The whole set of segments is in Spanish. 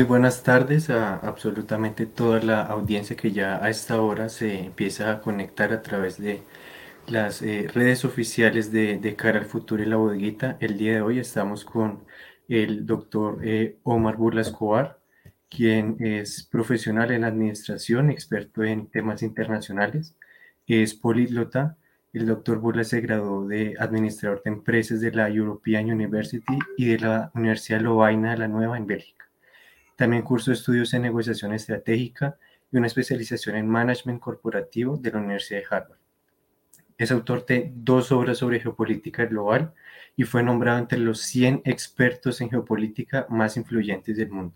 Muy buenas tardes a absolutamente toda la audiencia que ya a esta hora se empieza a conectar a través de las eh, redes oficiales de, Cara al Futuro y la Bodeguita. El día de hoy estamos con el doctor eh, Omar Burla Escobar, quien es profesional en administración, experto en temas internacionales, es políglota. El doctor Burla se graduó de administrador de empresas de la European University y de la Universidad Lovaina de la Nueva en Bélgica. También cursó estudios en negociación estratégica y una especialización en management corporativo de la Universidad de Harvard. Es autor de dos obras sobre geopolítica global y fue nombrado entre los 100 expertos en geopolítica más influyentes del mundo.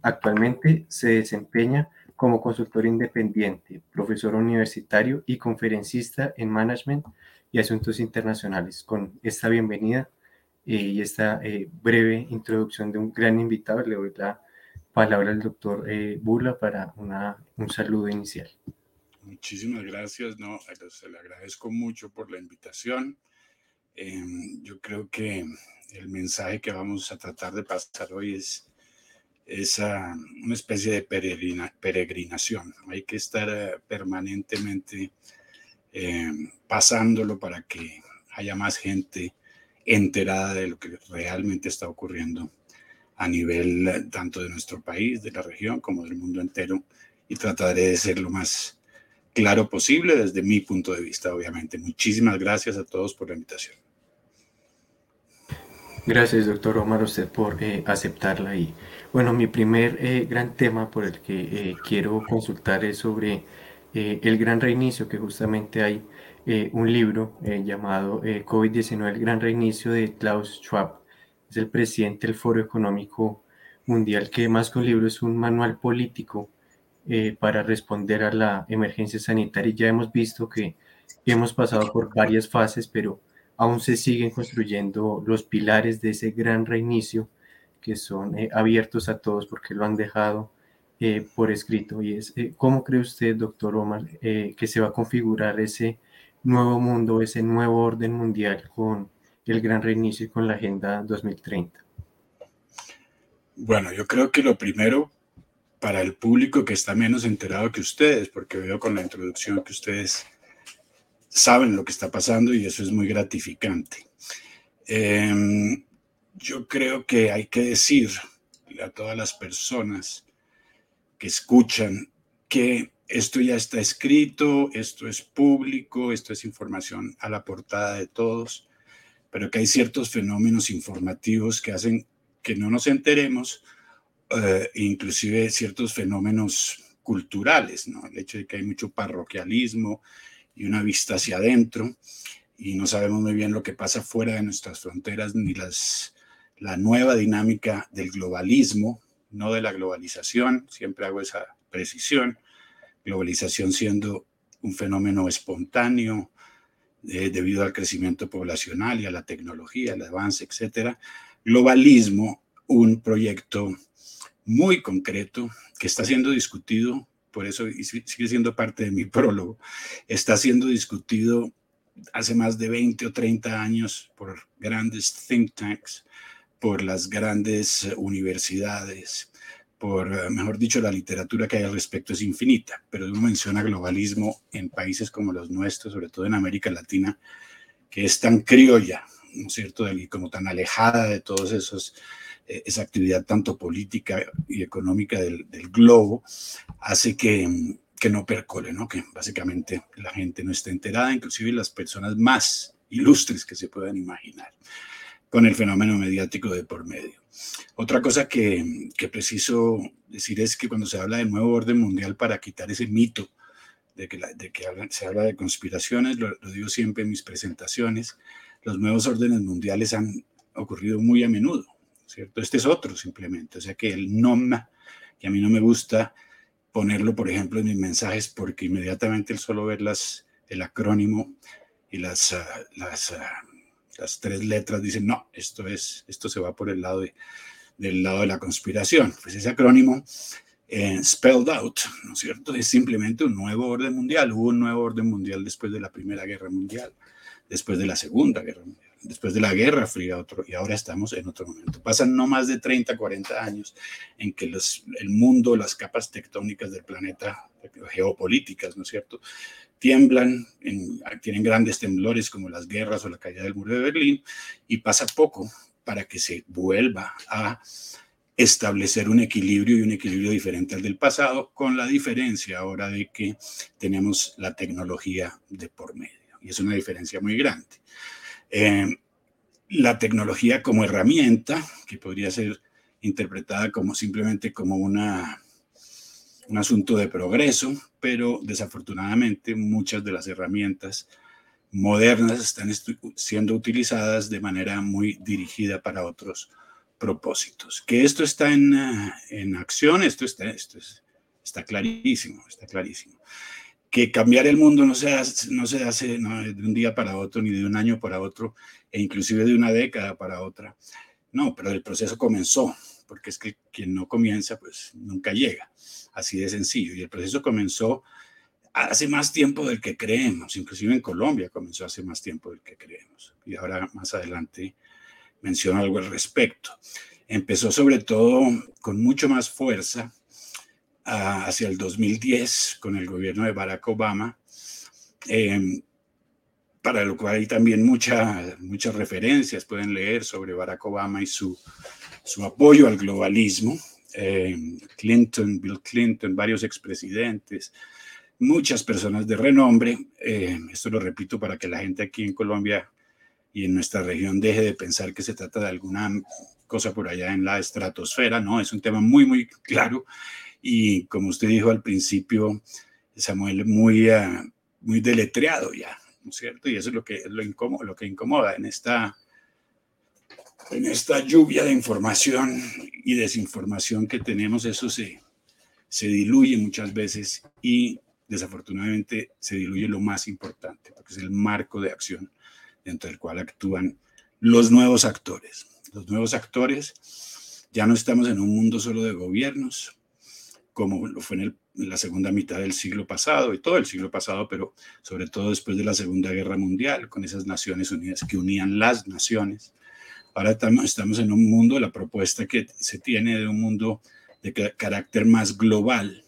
Actualmente se desempeña como consultor independiente, profesor universitario y conferencista en management y asuntos internacionales. Con esta bienvenida eh, y esta eh, breve introducción de un gran invitado, le doy la palabra al doctor eh, Bula para una, un saludo inicial. Muchísimas gracias, no, se le agradezco mucho por la invitación. Em, yo creo que el mensaje que vamos a tratar de pasar hoy es, una especie de peregrinación. Hay que estar eh, permanentemente em, pasándolo para que haya más gente enterada de lo que realmente está ocurriendo a nivel eh, tanto de nuestro país, de la región, como del mundo entero, y trataré de ser lo más claro posible desde mi punto de vista, obviamente. Muchísimas gracias a todos por la invitación. Gracias, doctor Omar, usted por eh, aceptarla. Y bueno, mi primer eh, gran tema por el que eh, quiero consultar es sobre el gran reinicio, que justamente hay un libro llamado COVID-19, el gran reinicio de Klaus Schwab. Es el presidente del Foro Económico Mundial, que más que un libro es un manual político eh, para responder a la emergencia sanitaria. Ya hemos visto que hemos pasado por varias fases, pero aún se siguen construyendo los pilares de ese gran reinicio que son eh, abiertos a todos porque lo han dejado eh, por escrito. Y es, ¿cómo cree usted, doctor Omar, que se va a configurar ese nuevo mundo, ese nuevo orden mundial con el gran reinicio con la Agenda 2030? Bueno, yo creo que lo primero para el público que está menos enterado que ustedes, porque veo con la introducción que ustedes saben lo que está pasando y eso es muy gratificante. Em, yo creo que hay que decir a todas las personas que escuchan que esto ya está escrito, esto es público, esto es información a la portada de todos, pero que hay ciertos fenómenos informativos que hacen que no nos enteremos eh, inclusive ciertos fenómenos culturales, ¿no? El hecho de que hay mucho parroquialismo y una vista hacia adentro y no sabemos muy bien lo que pasa fuera de nuestras fronteras ni las, la nueva dinámica del globalismo, no de la globalización, siempre hago esa precisión, globalización siendo un fenómeno espontáneo eh, debido al crecimiento poblacional y a la tecnología, el avance, etcétera. Globalismo, un proyecto muy concreto que está siendo discutido, por eso sigue siendo parte de mi prólogo, está siendo discutido hace más de 20 o 30 años por grandes think tanks, por las grandes universidades, por, eh, mejor dicho, la literatura que hay al respecto es infinita, pero uno menciona globalismo en países como los nuestros, sobre todo en América Latina, que es tan criolla, ¿no es cierto?, y como tan alejada de todos esos eh, esa actividad tanto política y económica del, globo hace que, que, no percole, ¿no? que básicamente la gente no esté enterada, inclusive las personas más ilustres que se puedan imaginar, con el fenómeno mediático de por medio. Otra cosa que, que preciso decir es que cuando se habla del nuevo orden mundial para quitar ese mito de que, que se habla de conspiraciones, lo, digo siempre en mis presentaciones, los nuevos órdenes mundiales han ocurrido muy a menudo ¿cierto? Este es otro simplemente, o sea que el NOM, y a mí no me gusta ponerlo, por ejemplo, en mis mensajes porque inmediatamente el solo ver las, el acrónimo y las, ah, ah, las tres letras dicen, no, esto, es, esto se va por el lado de, del lado de la conspiración. Pues ese acrónimo, eh, spelled out, ¿no es cierto? Es simplemente un nuevo orden mundial. Hubo un nuevo orden mundial después de la Primera Guerra Mundial, después de la Segunda Guerra Mundial. después de la Guerra Fría, otro, y ahora estamos en otro momento. Pasan no más de 30, 40 años en que los, el mundo, las capas tectónicas del planeta, geopolíticas, ¿no es cierto?, tiemblan, tienen grandes temblores como las guerras o la caída del muro de Berlín, y pasa poco para que se vuelva a establecer un equilibrio y un equilibrio diferente al del pasado, con la diferencia ahora de que tenemos la tecnología de por medio. Y es una diferencia muy grande. Eh, la tecnología como herramienta, que podría ser interpretada como simplemente como una, un asunto de progreso, pero desafortunadamente muchas de las herramientas modernas están siendo utilizadas de manera muy dirigida para otros propósitos. Que esto está en, eh, en acción, esto está, esto está clarísimo, está clarísimo. Que cambiar el mundo no se hace, no se hace de un día para otro, ni de un año para otro, e inclusive de una década para otra. No, pero el proceso comenzó, porque es que quien no comienza, pues nunca llega. Así de sencillo. Y el proceso comenzó hace más tiempo del que creemos, inclusive en Colombia comenzó hace más tiempo del que creemos. Y ahora más adelante menciono algo al respecto. Empezó sobre todo con mucho más fuerza ah, hacia el 2010 con el gobierno de Barack Obama, em, para lo cual hay también muchas muchas referencias, pueden leer sobre Barack Obama y su, su apoyo al globalismo. Em, Clinton, Bill Clinton, varios expresidentes, muchas personas de renombre. Em, esto lo repito para que la gente aquí en Colombia y en nuestra región deje de pensar que se trata de alguna cosa por allá en la estratosfera, no, es un tema muy, muy claro y como usted dijo al principio, Samuel, muy, uh, muy deletreado ya, ¿no es cierto? Y eso es lo que, lo, incomoda, lo que incomoda en esta, en esta lluvia de información y desinformación que tenemos, eso se, se diluye muchas veces y desafortunadamente se diluye lo más importante, porque es el marco de acción dentro del cual actúan los nuevos actores. Los nuevos actores, ya no estamos en un mundo solo de gobiernos, como lo fue en, la segunda mitad del siglo pasado y todo el siglo pasado, pero sobre todo después de la Segunda Guerra Mundial, con esas Naciones Unidas que unían las naciones. Ahora estamos en un mundo, la propuesta que se tiene de un mundo de carácter más global,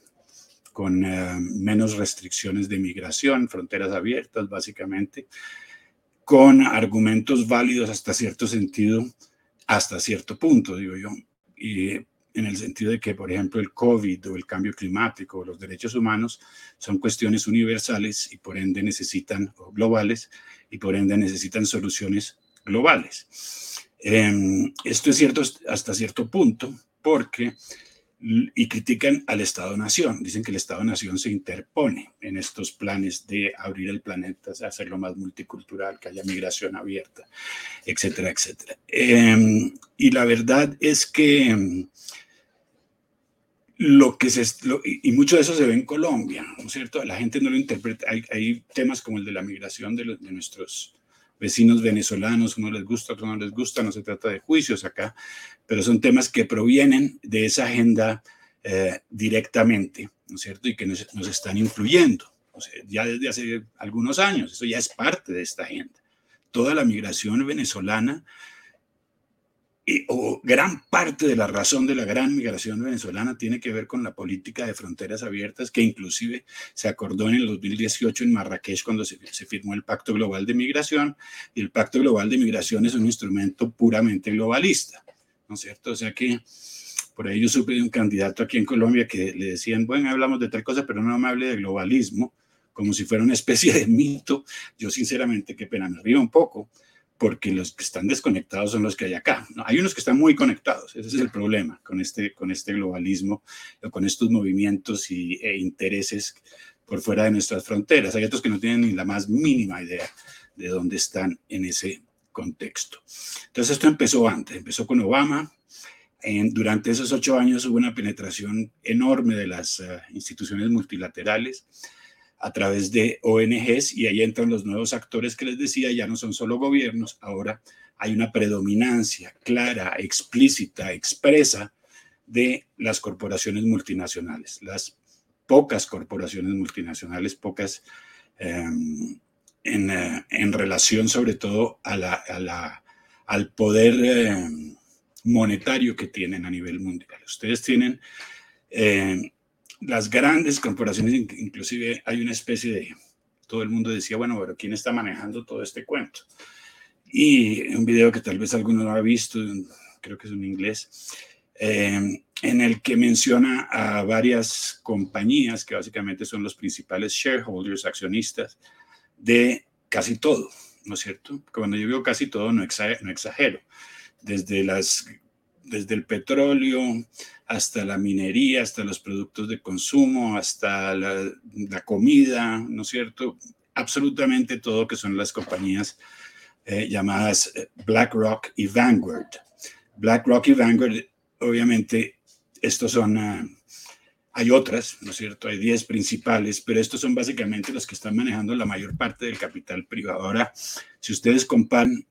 con eh, menos restricciones de migración, fronteras abiertas básicamente, con argumentos válidos hasta cierto sentido, hasta cierto punto, digo yo, y en el sentido de que, por ejemplo, el COVID o el cambio climático o los derechos humanos son cuestiones universales y por ende necesitan, o globales, y por ende necesitan soluciones globales. Em, esto es cierto hasta cierto punto porque y critican al Estado-Nación. Dicen que el Estado-Nación se interpone en estos planes de abrir el planeta, hacerlo más multicultural, que haya migración abierta, etcétera, etcétera. Em, y la verdad es que em, lo que se, y mucho de eso se ve en Colombia, ¿no es cierto? La gente no lo interpreta. Hay, temas como el de la migración de, de nuestros vecinos venezolanos, uno les gusta, otro no les gusta, no se trata de juicios acá, pero son temas que provienen de esa agenda eh, directamente, ¿no es cierto? Y que nos, están influyendo, ya desde hace algunos años, eso ya es parte de esta agenda. Toda la migración venezolana o gran parte de la razón de la gran migración venezolana tiene que ver con la política de fronteras abiertas que inclusive se acordó en el 2018 en Marrakech cuando se, firmó el Pacto Global de Migración y el Pacto Global de Migración es un instrumento puramente globalista, ¿no es cierto? O sea que por ahí yo supe de un candidato aquí en Colombia que le decían, bueno, hablamos de tal cosa, pero no me hable de globalismo, como si fuera una especie de mito. Yo sinceramente, qué pena, me río un poco, porque los que están desconectados son los que hay acá. Hay unos que están muy conectados, ese es el problema con este, con este globalismo, con estos movimientos y, e intereses por fuera de nuestras fronteras. Hay otros que no tienen ni la más mínima idea de dónde están en ese contexto. Entonces esto empezó antes, empezó con Obama. En, durante esos ocho años hubo una penetración enorme de las uh, instituciones multilaterales a través de ONGs y ahí entran los nuevos actores que les decía, ya no son solo gobiernos, ahora hay una predominancia clara, explícita, expresa de las corporaciones multinacionales, las pocas corporaciones multinacionales, pocas em, en, eh, en, relación sobre todo al poder eh, monetario que tienen a nivel mundial. Ustedes tienen eh, las grandes corporaciones, inclusive hay una especie de, todo el mundo decía, bueno, pero ¿quién está manejando todo este cuento? Y un video que tal vez alguno no ha visto, creo que es en inglés, eh, en el que menciona a varias compañías que básicamente son los principales shareholders, accionistas de casi todo, ¿no es cierto? Cuando yo digo casi todo, no exagero. Desde las desde el petróleo hasta la minería, hasta los productos de consumo, hasta la, comida, ¿no es cierto? Absolutamente todo que son las compañías eh, llamadas eh, BlackRock y Vanguard. BlackRock y Vanguard, obviamente, estos son, ah, hay otras, ¿no es cierto? Hay 10 principales, pero estos son básicamente los que están manejando la mayor parte del capital privado. Ahora, si ustedes comparan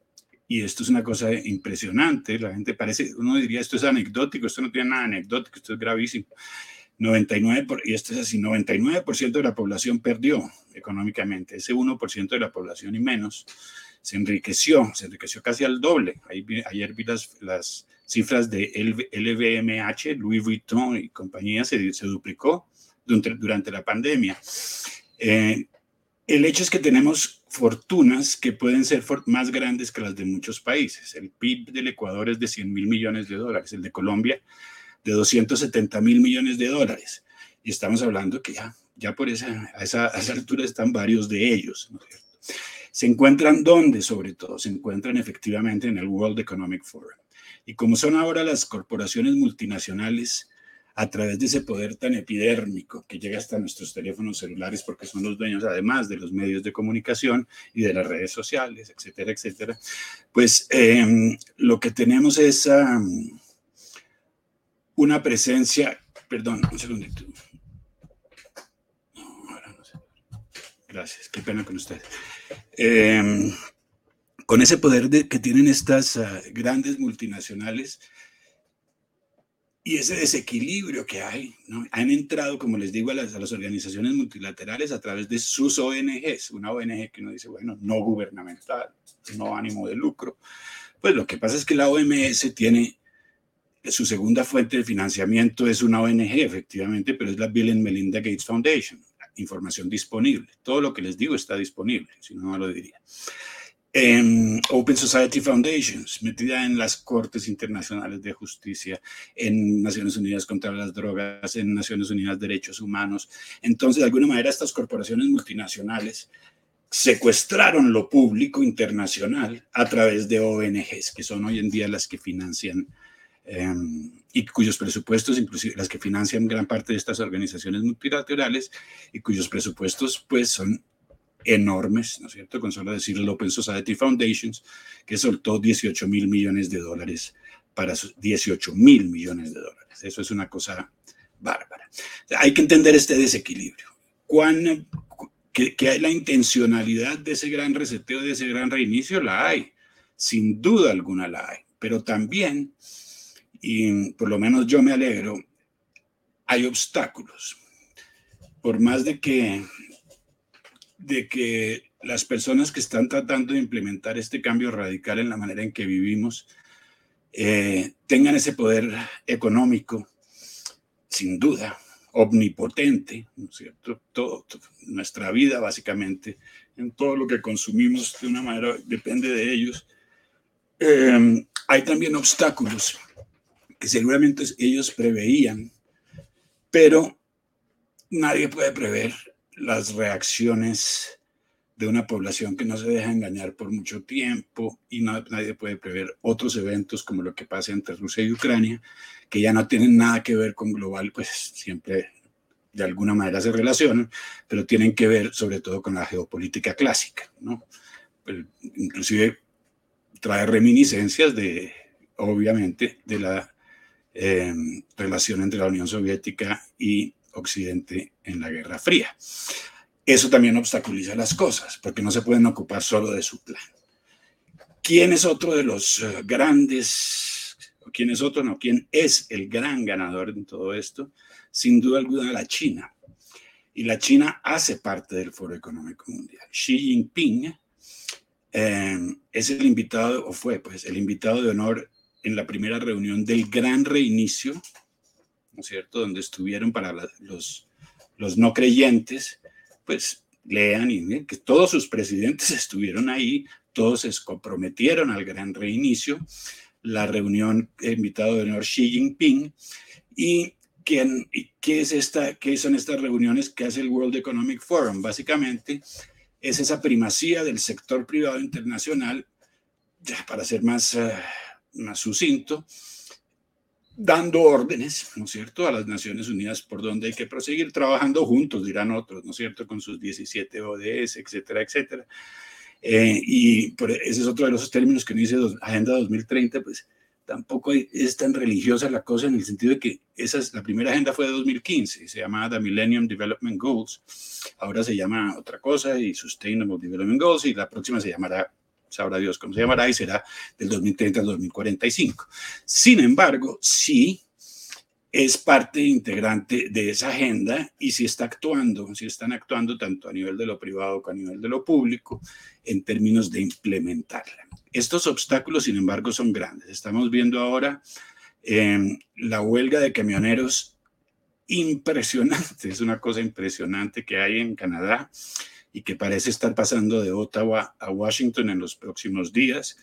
y esto es una cosa impresionante, la gente parece, uno diría, esto es anecdótico, esto no tiene nada anecdótico, esto es gravísimo. 99, por, y esto es así, 99% de la población perdió económicamente, ese 1% de la población y menos se enriqueció, se enriqueció casi al doble. ayer vi las, las cifras de LVMH, Louis Vuitton y compañía, se, se duplicó durante, durante la pandemia. Eh, el hecho es que tenemos fortunas que pueden ser más grandes que las de muchos países. El PIB del Ecuador es de 100 mil millones de dólares, el de Colombia de 270 mil millones de dólares. Y estamos hablando que ya, ya por esa, a, esa, altura están varios de ellos. ¿Se encuentran dónde, sobre todo? Se encuentran efectivamente en el World Economic Forum. Y como son ahora las corporaciones multinacionales a través de ese poder tan epidérmico que llega hasta nuestros teléfonos celulares porque son los dueños además de los medios de comunicación y de las redes sociales, etcétera, etcétera, pues em, lo que tenemos es una presencia, perdón, un segundito. Gracias, qué pena con ustedes. Em, con ese poder que tienen estas ah, grandes multinacionales, y ese desequilibrio que hay, ¿no? han entrado, como les digo, a las, a las, organizaciones multilaterales a través de sus ONGs, una ONG que uno dice, bueno, no gubernamental, no ánimo de lucro. Pues lo que pasa es que la OMS tiene su segunda fuente de financiamiento es una ONG, efectivamente, pero es la Bill and Melinda Gates Foundation. Información disponible. Todo lo que les digo está disponible, si no, no lo diría en Open Society Foundations, metida en las Cortes Internacionales de Justicia, en Naciones Unidas contra las Drogas, en Naciones Unidas Derechos Humanos. Entonces, de alguna manera, estas corporaciones multinacionales secuestraron lo público internacional a través de ONGs, que son hoy en día las que financian em, y cuyos presupuestos, inclusive las que financian gran parte de estas organizaciones multilaterales y cuyos presupuestos pues son enormes, ¿no es cierto? Con solo decir el Open Society Foundations, que soltó 18 mil millones de dólares para 18 mil millones de dólares. Eso es una cosa bárbara. Hay que entender este desequilibrio. ¿Cuán, que, que hay la intencionalidad de ese gran reseteo, de ese gran reinicio? La hay. Sin duda alguna la hay. Pero también, y por lo menos yo me alegro, hay obstáculos. Por más de que de que las personas que están tratando de implementar este cambio radical en la manera en que vivimos eh, tengan ese poder económico, sin duda, omnipotente, ¿no es cierto? Todo, nuestra vida básicamente, en todo lo que consumimos de una manera, depende de ellos. Em, hay también obstáculos que seguramente ellos preveían, pero nadie puede prever las reacciones de una población que no se deja engañar por mucho tiempo y nadie puede prever otros eventos como lo que pasa entre Rusia y Ucrania, que ya no tienen nada que ver con global, pues siempre de alguna manera se relacionan, pero tienen que ver sobre todo con la geopolítica clásica, ¿no? Pues, inclusive trae reminiscencias de, obviamente, de la eh, relación entre la Unión Soviética y Occidente en la Guerra Fría. Eso también obstaculiza las cosas, porque no se pueden ocupar solo de su plan. ¿Quién es otro de los eh, grandes, o quién es otro, no, quién es el gran ganador en todo esto? Sin duda alguna la China. y la China hace parte del Foro Económico Mundial. Xi Jinping eh, es el invitado, o fue pues, el invitado de honor en la primera reunión del gran reinicio, ¿no cierto?, donde estuvieron para los, los no creyentes, pues lean y miren que todos sus presidentes estuvieron ahí, todos se comprometieron al gran reinicio, la reunión invitado de honor Xi Jinping, y ¿quién, qué, es esta, qué son estas reuniones que hace el World Economic Forum? Básicamente es esa primacía del sector privado internacional, para ser más, uh, más sucinto, dando órdenes, ¿no es cierto?, a las Naciones Unidas por donde hay que proseguir trabajando juntos, dirán otros, ¿no es cierto?, con sus 17 ODS, etcétera, etcétera. Eh, y por, ese es otro de los términos que dice Agenda 2030, pues tampoco es tan religiosa la cosa en el sentido de que esa es, la primera agenda fue de 2015, se llamaba The Millennium Development Goals, ahora se llama otra cosa y Sustainable Development Goals y la próxima se llamará, sabrá Dios cómo se llamará y será del 2030 al 2045. Sin embargo, sí es parte integrante de esa agenda y si está actuando, si están actuando tanto a nivel de lo privado como a nivel de lo público en términos de implementarla. Estos obstáculos, sin embargo, son grandes. Estamos viendo ahora eh, la huelga de camioneros impresionante, es una cosa impresionante que hay en Canadá y que parece estar pasando de Ottawa a Washington en los próximos días.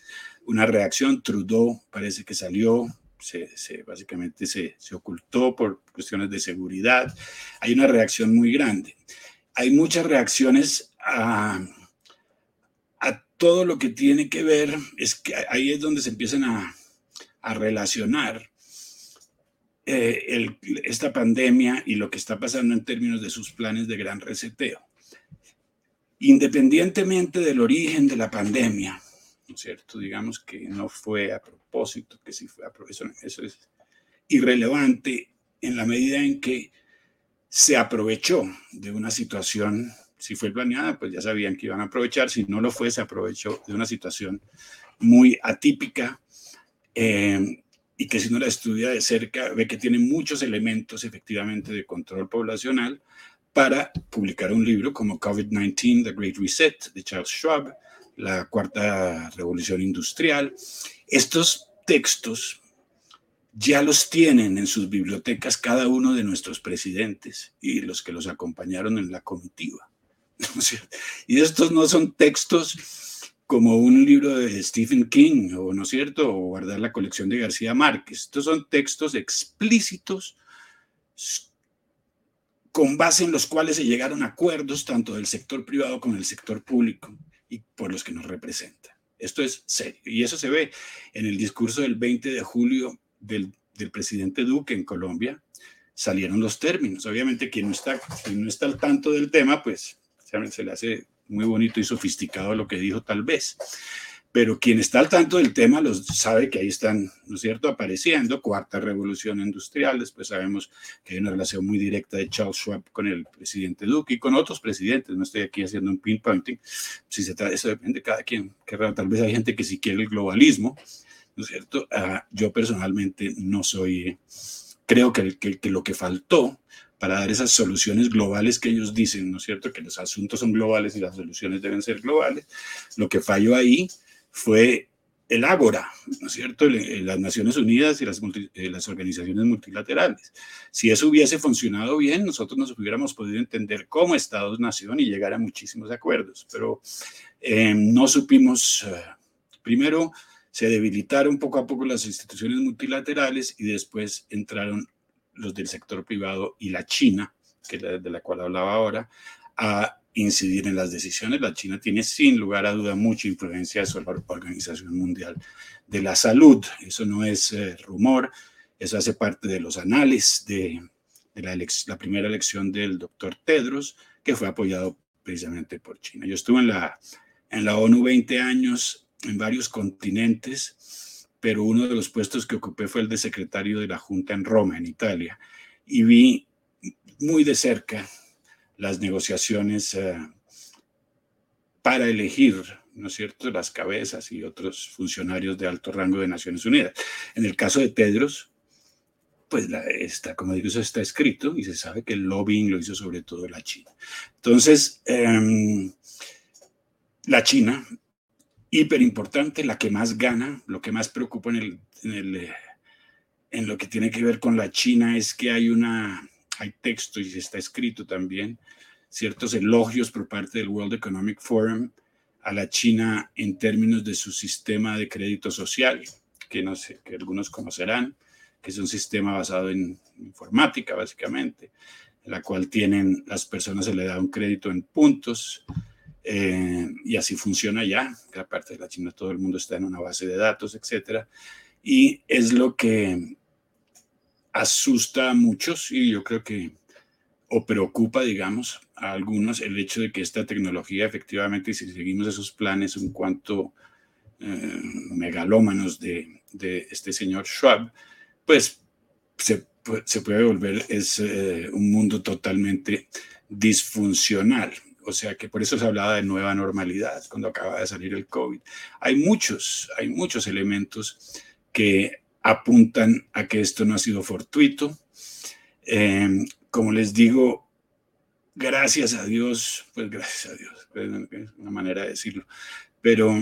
Una reacción, Trudeau parece que salió se, básicamente se, ocultó por cuestiones de seguridad. Hay una reacción muy grande. Hay muchas reacciones a, todo lo que tiene que ver, es que ahí es donde se empiezan a, relacionar eh, esta pandemia y lo que está pasando en términos de sus planes de gran reseteo. Independientemente del origen de la pandemia, ¿no es cierto? Digamos que no fue a propósito, que sí fue a propósito. Eso es irrelevante en la medida en que se aprovechó de una situación, si fue planeada, pues ya sabían que iban a aprovechar, si no lo fue, se aprovechó de una situación muy atípica eh, y que si no la estudia de cerca, ve que tiene muchos elementos efectivamente de control poblacional para publicar un libro como COVID-19, The Great Reset, de Charles Schwab, la cuarta revolución industrial. Estos textos ya los tienen en sus bibliotecas cada uno de nuestros presidentes y los que los acompañaron en la comitiva. Y estos no son textos como un libro de Stephen King, o no es cierto, o guardar la colección de García Márquez. Estos son textos explícitos con base en los cuales se llegaron acuerdos tanto del sector privado como del sector público y por los que nos representa. Esto es serio. Y eso se ve en el discurso del 20 de julio del, del presidente Duque en Colombia. Salieron los términos. Obviamente, quien no está, quien no está al tanto del tema, pues se le hace muy bonito y sofisticado lo que dijo tal vez pero quien está al tanto del tema los sabe que ahí están, ¿no es cierto?, apareciendo, cuarta revolución industrial, después sabemos que hay una relación muy directa de Charles Schwab con el presidente Duque y con otros presidentes, no estoy aquí haciendo un pinpointing, si se trata, eso depende de cada quien, que tal vez hay gente que si quiere el globalismo, ¿no es cierto?, uh, yo personalmente no soy, creo que, que, que lo que faltó para dar esas soluciones globales que ellos dicen, ¿no es cierto? Que los asuntos son globales y las soluciones deben ser globales. Lo que falló ahí fue el Ágora, ¿no es cierto? Las Naciones Unidas y las, eh, las, organizaciones multilaterales. Si eso hubiese funcionado bien, nosotros nos hubiéramos podido entender como Estados-nación y llegar a muchísimos acuerdos, pero eh, no supimos, eh, primero se debilitaron poco a poco las instituciones multilaterales y después entraron los del sector privado y la China, que es de la cual hablaba ahora, a incidir en las decisiones. La China tiene sin lugar a duda mucha influencia sobre la Organización Mundial de la Salud. Eso no es eh, rumor, eso hace parte de los anales de, la, primera elección del doctor Tedros, que fue apoyado precisamente por China. Yo estuve en la ONU 20 años en varios continentes, pero uno de los puestos que ocupé fue el de secretario de la Junta en Roma, en Italia, y vi muy de cerca las negociaciones eh, para elegir, ¿no es cierto?, las cabezas y otros funcionarios de alto rango de Naciones Unidas. En el caso de Tedros, pues está, como digo, eso está escrito y se sabe que el lobbying lo hizo sobre todo la China. Entonces, em, la China, hiper importante, la que más gana, lo que más preocupa en, el, eh, en lo que tiene que ver con la China es que hay una, hay texto y está escrito también, ciertos elogios por parte del World Economic Forum a la China en términos de su sistema de crédito social, que no sé, que algunos conocerán, que es un sistema basado en informática, básicamente, en la cual tienen, las personas se le da un crédito en puntos, eh, y así funciona ya, que aparte de la China todo el mundo está en una base de datos, etcétera, y es lo que asusta a muchos y yo creo que o preocupa, digamos, a algunos el hecho de que esta tecnología efectivamente, si seguimos esos planes en cuanto eh, megalómanos de, de, este señor Schwab, pues se, puede volver es, eh, un mundo totalmente disfuncional. O sea que por eso se hablaba de nueva normalidad cuando acaba de salir el COVID. Hay muchos, hay muchos elementos que apuntan a que esto no ha sido fortuito. Eh, como les digo, gracias a Dios, pues gracias a Dios, es una manera de decirlo, pero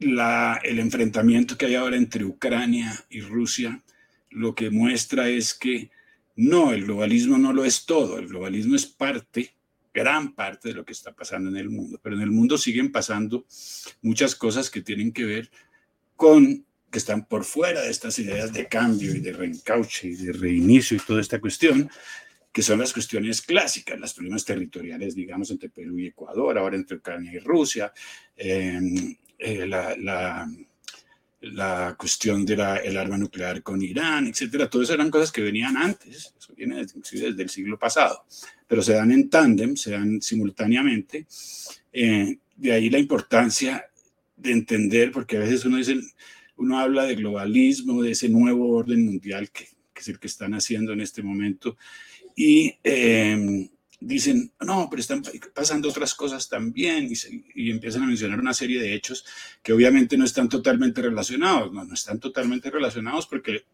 el enfrentamiento que hay ahora entre Ucrania y Rusia lo que muestra es que no, el globalismo no lo es todo, el globalismo es parte, gran parte de lo que está pasando en el mundo, pero en el mundo siguen pasando muchas cosas que tienen que ver con que están por fuera de estas ideas de cambio y de reencauche y de reinicio y toda esta cuestión, que son las cuestiones clásicas, las problemas territoriales, digamos, entre Perú y Ecuador, ahora entre Ucrania y Rusia, em, eh, la, la, la, cuestión del el arma nuclear con Irán, etcétera. Todas eran cosas que venían antes, eso viene desde, desde el siglo pasado, pero se dan en tándem, se dan simultáneamente. Eh, de ahí la importancia de entender, porque a veces uno dice, uno habla de globalismo, de ese nuevo orden mundial que, es el que están haciendo en este momento, y em, dicen, no, pero están pasando otras cosas también, y, empiezan a mencionar una serie de hechos que obviamente no están totalmente relacionados, no, no están totalmente relacionados porque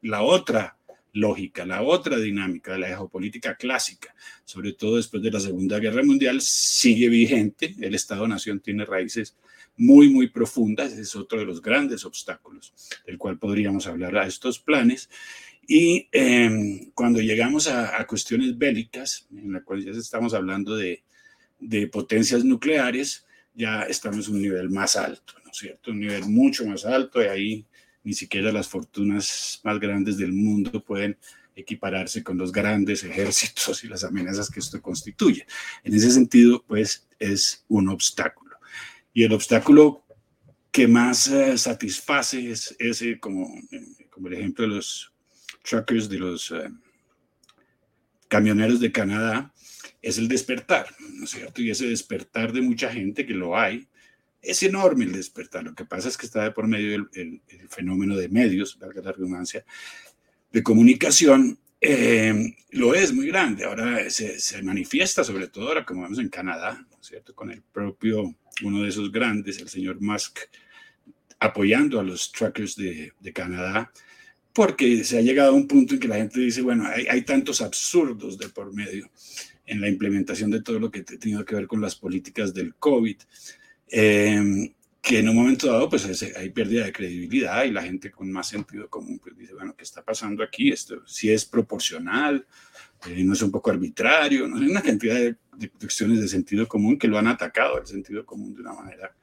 la otra lógica, la otra dinámica de la geopolítica clásica, sobre todo después de la Segunda Guerra Mundial, sigue vigente. El Estado-Nación tiene raíces muy, muy profundas. es otro de los grandes obstáculos del cual podríamos hablar a estos planes. Y em, cuando llegamos a, cuestiones bélicas, en las cuales ya estamos hablando de, de potencias nucleares, ya estamos en un nivel más alto, ¿no es cierto? Un nivel mucho más alto y ahí ni siquiera las fortunas más grandes del mundo pueden equipararse con los grandes ejércitos y las amenazas que esto constituye. En ese sentido, pues es un obstáculo. Y el obstáculo que más eh, satisface es ese, como, eh, como el ejemplo de los truckers, de los eh, camioneros de Canadá, es el despertar, ¿no es cierto? Y ese despertar de mucha gente, que lo hay, es enorme el despertar. Lo que pasa es que está de por medio el, fenómeno de medios, valga la redundancia, de comunicación, lo es muy grande. Ahora se, se, manifiesta, sobre todo ahora, como vemos en Canadá, ¿no es cierto? Con el propio uno de esos grandes, el señor Musk, apoyando a los truckers de, Canadá, porque se ha llegado a un punto en que la gente dice, bueno, hay, tantos absurdos de por medio en la implementación de todo lo que ha tenido que ver con las políticas del COVID, em, que en un momento dado pues hay pérdida de credibilidad y la gente con más sentido común pues dice, bueno, ¿qué está pasando aquí? Esto si es proporcional, eh, no es un poco arbitrario, no hay una cantidad de, de sentido común que lo han atacado el sentido común de una manera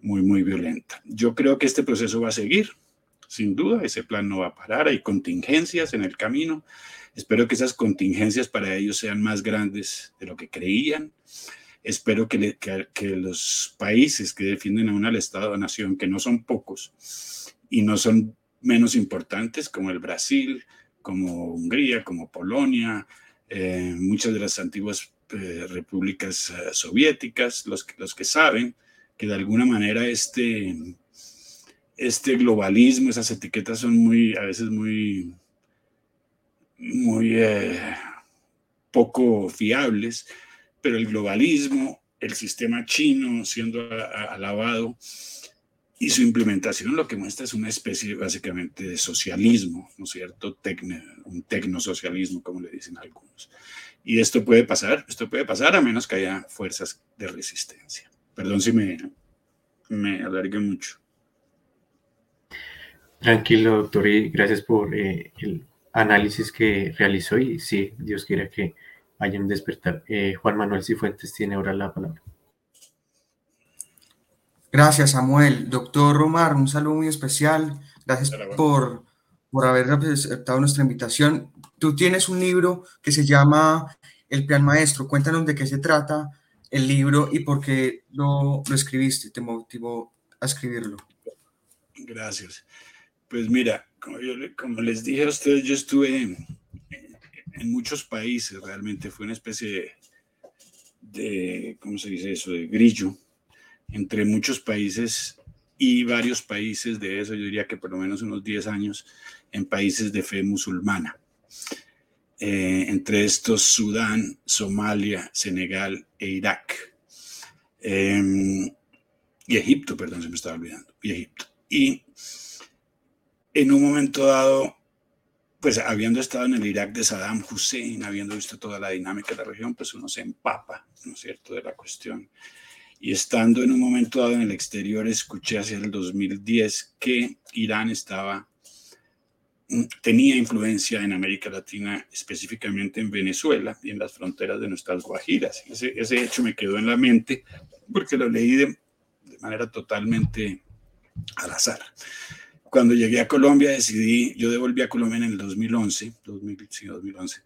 muy, muy violenta. Yo creo que este proceso va a seguir, sin duda, ese plan no va a parar, hay contingencias en el camino. Espero que esas contingencias para ellos sean más grandes de lo que creían. Espero que, que, los países que defienden aún al Estado-Nación, que no son pocos y no son menos importantes, como el Brasil, como Hungría, como Polonia, eh, muchas de las antiguas eh, repúblicas eh, soviéticas, los, los que saben que de alguna manera este, este globalismo, esas etiquetas son muy, a veces muy, muy poco fiables, pero el globalismo, el sistema chino siendo alabado, y su implementación lo que muestra es una especie básicamente de socialismo, ¿no es cierto? un tecnosocialismo, como le dicen algunos. Y esto puede pasar, esto puede pasar a menos que haya fuerzas de resistencia. Perdón si me, me alargué mucho. Tranquilo, doctor, y gracias por eh, el análisis que realizó y sí, Dios quiera que haya un despertar. Eh, Juan Manuel Cifuentes tiene ahora la palabra. Gracias, Samuel. Doctor Romar, un saludo muy especial. Gracias por, por haber aceptado nuestra invitación. Tú tienes un libro que se llama El Plan Maestro. Cuéntanos de qué se trata el libro y por qué lo, lo escribiste, te motivó a escribirlo. Gracias. Pues mira, como, yo, como les dije a ustedes, yo estuve en, muchos países, realmente fue una especie de, de, ¿cómo se dice eso?, de grillo entre muchos países y varios países de eso, yo diría que por lo menos unos 10 años en países de fe musulmana. Eh, entre estos Sudán, Somalia, Senegal e Irak. Em, y Egipto, perdón, se me estaba olvidando. Y Egipto. Y en un momento dado, pues habiendo estado en el Irak de Saddam Hussein, habiendo visto toda la dinámica de la región, pues uno se empapa, ¿no es cierto?, de la cuestión y estando en un momento dado en el exterior, escuché hacia el 2010 que Irán estaba, tenía influencia en América Latina, específicamente en Venezuela y en las fronteras de nuestras Guajiras. Ese, ese hecho me quedó en la mente porque lo leí de, de manera totalmente al azar. Cuando llegué a Colombia decidí, yo devolví a Colombia en el 2011, 2000, sí, 2011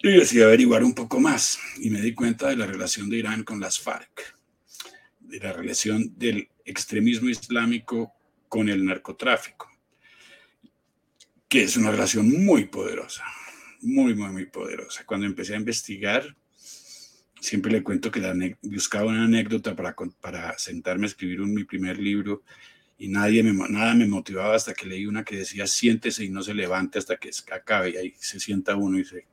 yo decidí averiguar un poco más y me di cuenta de la relación de Irán con las FARC, de la relación del extremismo islámico con el narcotráfico, que es una relación muy poderosa, muy, muy, muy poderosa. Cuando empecé a investigar, siempre le cuento que buscaba una anécdota para, sentarme a escribir mi primer libro y nadie me, nada me motivaba hasta que leí una que decía siéntese y no se levante hasta que acabe y ahí se sienta uno y se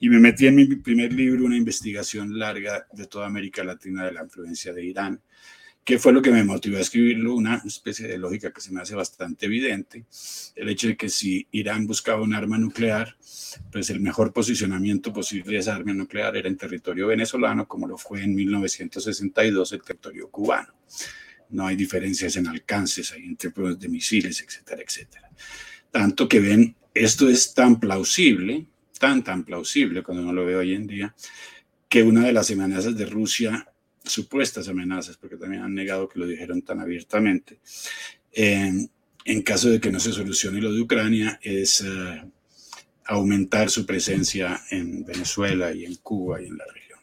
y me metí en mi primer libro una investigación larga de toda América Latina de la influencia de Irán, que fue lo que me motivó a escribirlo, una especie de lógica que se me hace bastante evidente, el hecho de que si Irán buscaba un arma nuclear, pues el mejor posicionamiento posible de esa arma nuclear era en territorio venezolano, como lo fue en 1962 el territorio cubano. No hay diferencias en alcances, hay entre de misiles, etcétera, etcétera. Tanto que ven, esto es tan plausible tan, tan plausible cuando uno lo ve hoy en día, que una de las amenazas de Rusia, supuestas amenazas, porque también han negado que lo dijeron tan abiertamente, en caso de que no se solucione lo de Ucrania, es eh, aumentar su presencia en Venezuela y en Cuba y en la región.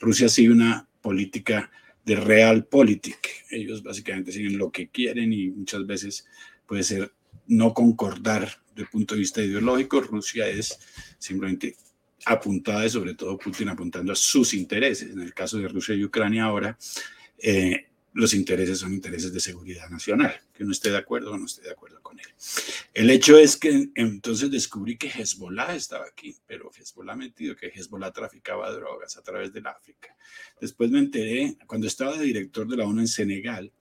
Rusia sigue una política de realpolitik. Ellos básicamente siguen lo que quieren y muchas veces puede ser no concordar desde el punto de vista ideológico, Rusia es simplemente apuntada y sobre todo Putin apuntando a sus intereses. En el caso de Rusia y Ucrania ahora, eh, los intereses son intereses de seguridad nacional, que no esté de acuerdo o no esté de acuerdo con él. El hecho es que entonces descubrí que Hezbollah estaba aquí, pero Hezbollah metido que Hezbollah traficaba drogas a través del África. Después me enteré, cuando estaba de director de la ONU en Senegal,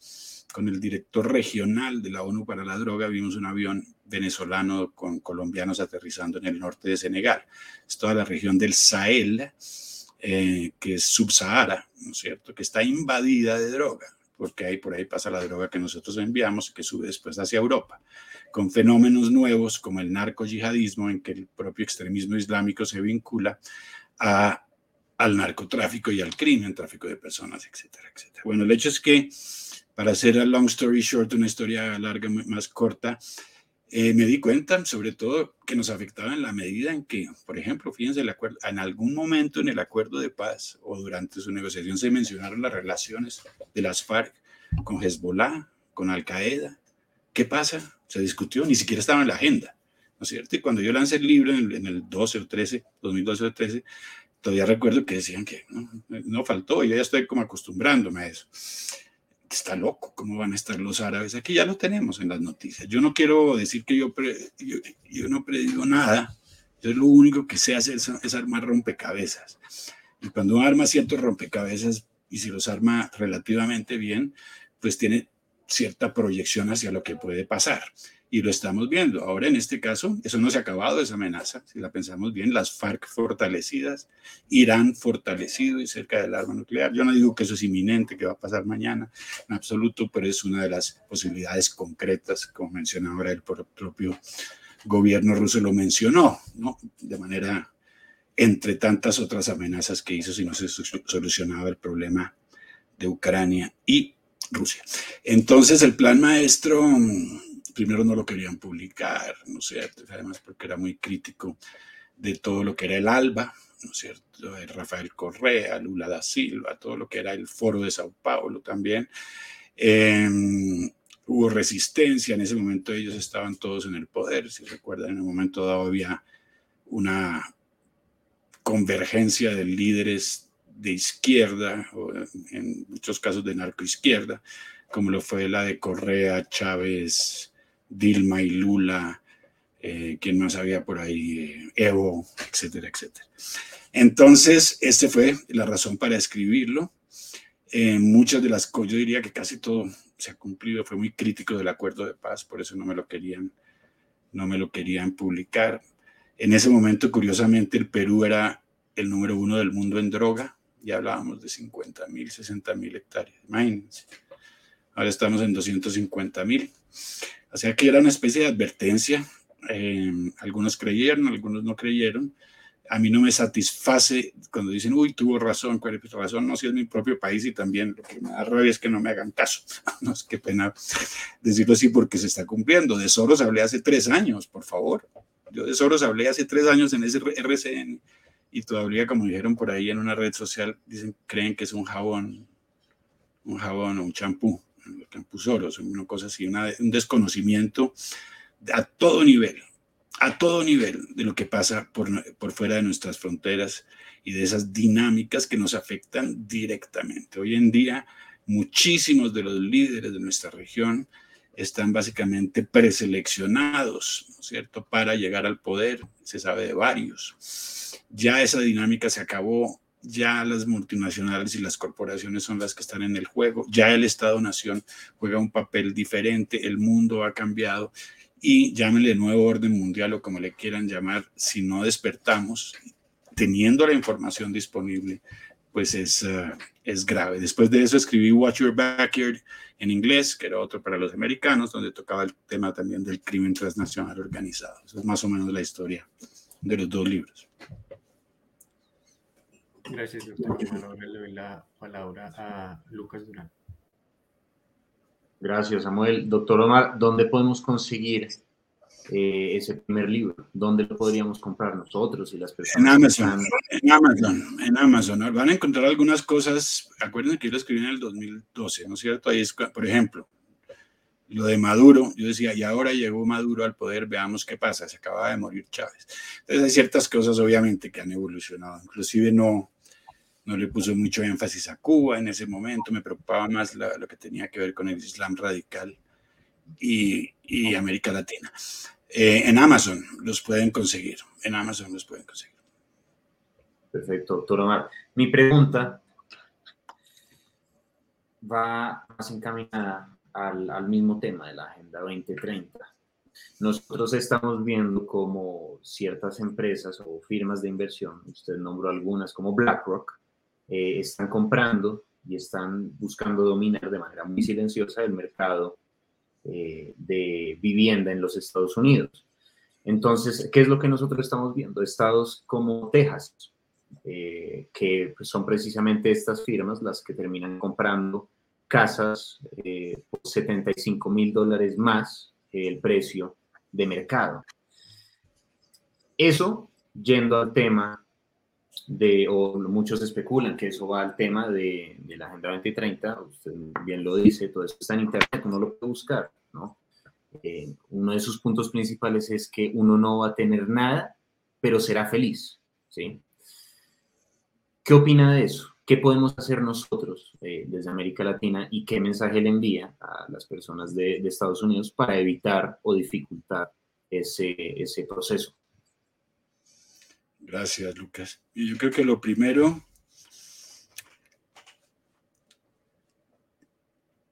con el director regional de la ONU para la droga, vimos un avión venezolano con colombianos aterrizando en el norte de Senegal. Es toda la región del Sahel, eh, que es subsahara, ¿no es cierto?, que está invadida de droga, porque ahí por ahí pasa la droga que nosotros enviamos y que sube después hacia Europa, con fenómenos nuevos como el narco yihadismo, en que el propio extremismo islámico se vincula al narcotráfico y al crimen, tráfico de personas, etcétera, etcétera. Bueno, el hecho es que para hacer a long story short, una historia larga, más corta, eh, me di cuenta sobre todo que nos afectaba en la medida en que, por ejemplo, fíjense, el acuerdo, en algún momento en el acuerdo de paz o durante su negociación se mencionaron las relaciones de las FARC con Hezbollah, con Al Qaeda. ¿Qué pasa? Se discutió, ni siquiera estaba en la agenda, ¿no es cierto? Y cuando yo lancé el libro en en el 12 o 13, 2012 o 13, todavía recuerdo que decían que no, no faltó, yo ya estoy como acostumbrándome a eso está loco, ¿cómo van a estar los árabes? Aquí ya lo tenemos en las noticias. Yo no quiero decir que yo, yo, no predigo nada, yo lo único que sé hacer es, armar rompecabezas. Y cuando uno arma ciertos rompecabezas y si los arma relativamente bien, pues tiene cierta proyección hacia lo que puede pasar. Y lo estamos viendo. Ahora, en este caso, eso no se ha acabado, esa amenaza. Si la pensamos bien, las FARC fortalecidas, Irán fortalecido y cerca del arma nuclear. Yo no digo que eso es inminente, que va a pasar mañana, en absoluto, pero es una de las posibilidades concretas, como menciona ahora el propio gobierno ruso lo mencionó, ¿no? De manera entre tantas otras amenazas que hizo si no se solucionaba el problema de Ucrania y Rusia. Entonces el plan maestro, primero no lo querían publicar, ¿no es cierto? Además porque era muy crítico de todo lo que era el ALBA, ¿no es cierto? Rafael Correa, Lula da Silva, todo lo que era el foro de Sao Paulo también. Em, hubo resistencia, en ese momento ellos estaban todos en el poder, si recuerdan, en un momento dado había una convergencia de líderes de izquierda, o en muchos casos de narcoizquierda, como lo fue la de Correa, Chávez, Dilma y Lula, eh, quien más había por ahí, eh, Evo, etcétera, etcétera. Entonces, esta fue la razón para escribirlo. Eh, muchas de las cosas, yo diría que casi todo se ha cumplido, fue muy crítico del acuerdo de paz, por eso no me lo querían, no me lo querían publicar. En ese momento, curiosamente, el Perú era el número uno del mundo en droga, ya hablábamos de 50 mil, 60 mil hectáreas, imagínense. Ahora estamos en 250 mil. O sea que era una especie de advertencia. Eh, algunos creyeron, algunos no creyeron. A mí no me satisface cuando dicen, uy, tuvo razón, ¿cuál es razón? No, si es mi propio país y también lo que me da rabia es que no me hagan caso. no es que pena decirlo así porque se está cumpliendo. De Soros hablé hace tres años, por favor. Yo de Soros hablé hace tres años en ese RCN y todavía, como dijeron por ahí en una red social, dicen, creen que es un jabón, un jabón o un champú, champú Soros, una cosa así, un desconocimiento a todo nivel, a todo nivel de lo que pasa por, por fuera de nuestras fronteras y de esas dinámicas que nos afectan directamente. Hoy en día, muchísimos de los líderes de nuestra región están básicamente preseleccionados, ¿no es cierto?, para llegar al poder, se sabe de varios ya esa dinámica se acabó, ya las multinacionales y las corporaciones son las que están en el juego, ya el Estado-Nación juega un papel diferente, el mundo ha cambiado y llámenle nuevo orden mundial o como le quieran llamar, si no despertamos teniendo la información disponible, pues es, uh, es grave. Después de eso escribí Watch Your Backyard en inglés, que era otro para los americanos, donde tocaba el tema también del crimen transnacional organizado. Eso es más o menos la historia de los dos libros. Gracias, doctor. Ahora le doy la palabra a Lucas Durán. Gracias, Samuel. Doctor Omar, ¿dónde podemos conseguir eh, ese primer libro? ¿Dónde lo podríamos comprar nosotros y las personas? En Amazon, en Amazon, en Amazon. Van a encontrar algunas cosas. Acuérdense que yo lo escribí en el 2012, ¿no es cierto? Ahí es, por ejemplo, lo de Maduro, yo decía, y ahora llegó Maduro al poder, veamos qué pasa, se acaba de morir Chávez. Entonces hay ciertas cosas obviamente que han evolucionado, inclusive no, no le puso mucho énfasis a Cuba en ese momento, me preocupaba más lo que tenía que ver con el Islam radical y, América Latina. Eh, en Amazon los pueden conseguir, en Amazon los pueden conseguir. Perfecto, doctor Omar. Mi pregunta va más encaminada al, al mismo tema de la Agenda 2030. Nosotros estamos viendo como ciertas empresas o firmas de inversión, usted nombró algunas como BlackRock, eh, están comprando y están buscando dominar de manera muy silenciosa el mercado eh, de vivienda en los Estados Unidos. Entonces, ¿qué es lo que nosotros estamos viendo? Estados como Texas, eh, que son precisamente estas firmas las que terminan comprando casas por 75 mil dólares más el precio de mercado. Eso, yendo al tema de, o muchos especulan que eso va al tema de, la Agenda 2030, usted bien lo dice, todo eso está en Internet, uno lo puede buscar, ¿no? Eh, uno de sus puntos principales es que uno no va a tener nada, pero será feliz, ¿sí? ¿Qué opina de eso? ¿Qué podemos hacer nosotros eh, desde América Latina y qué mensaje le envía a las personas de, de Estados Unidos para evitar o dificultar ese, ese proceso? Gracias, Lucas. Y yo creo que lo primero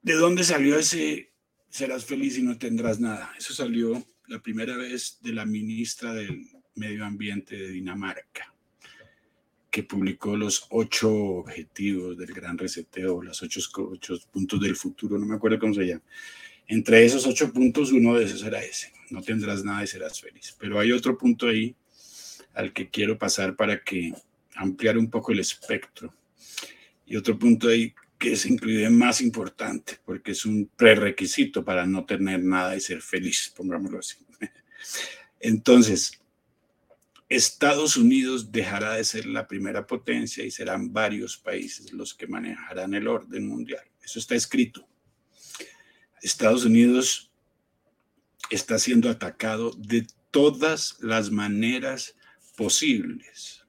¿De dónde salió ese serás feliz y no tendrás nada? Eso salió la primera vez de la ministra del Medio Ambiente de Dinamarca, que publicó los ocho objetivos del gran reseteo, los ocho, ocho puntos del futuro, no me acuerdo cómo se llama. Entre esos ocho puntos, uno de esos era ese, no tendrás nada y serás feliz. Pero hay otro punto ahí al que quiero pasar para que ampliar un poco el espectro. Y otro punto ahí que es incluido más importante, porque es un prerequisito para no tener nada y ser feliz, pongámoslo así. Entonces, Estados Unidos dejará de ser la primera potencia y serán varios países los que manejarán el orden mundial. Eso está escrito. Estados Unidos está siendo atacado de todas las maneras posibles.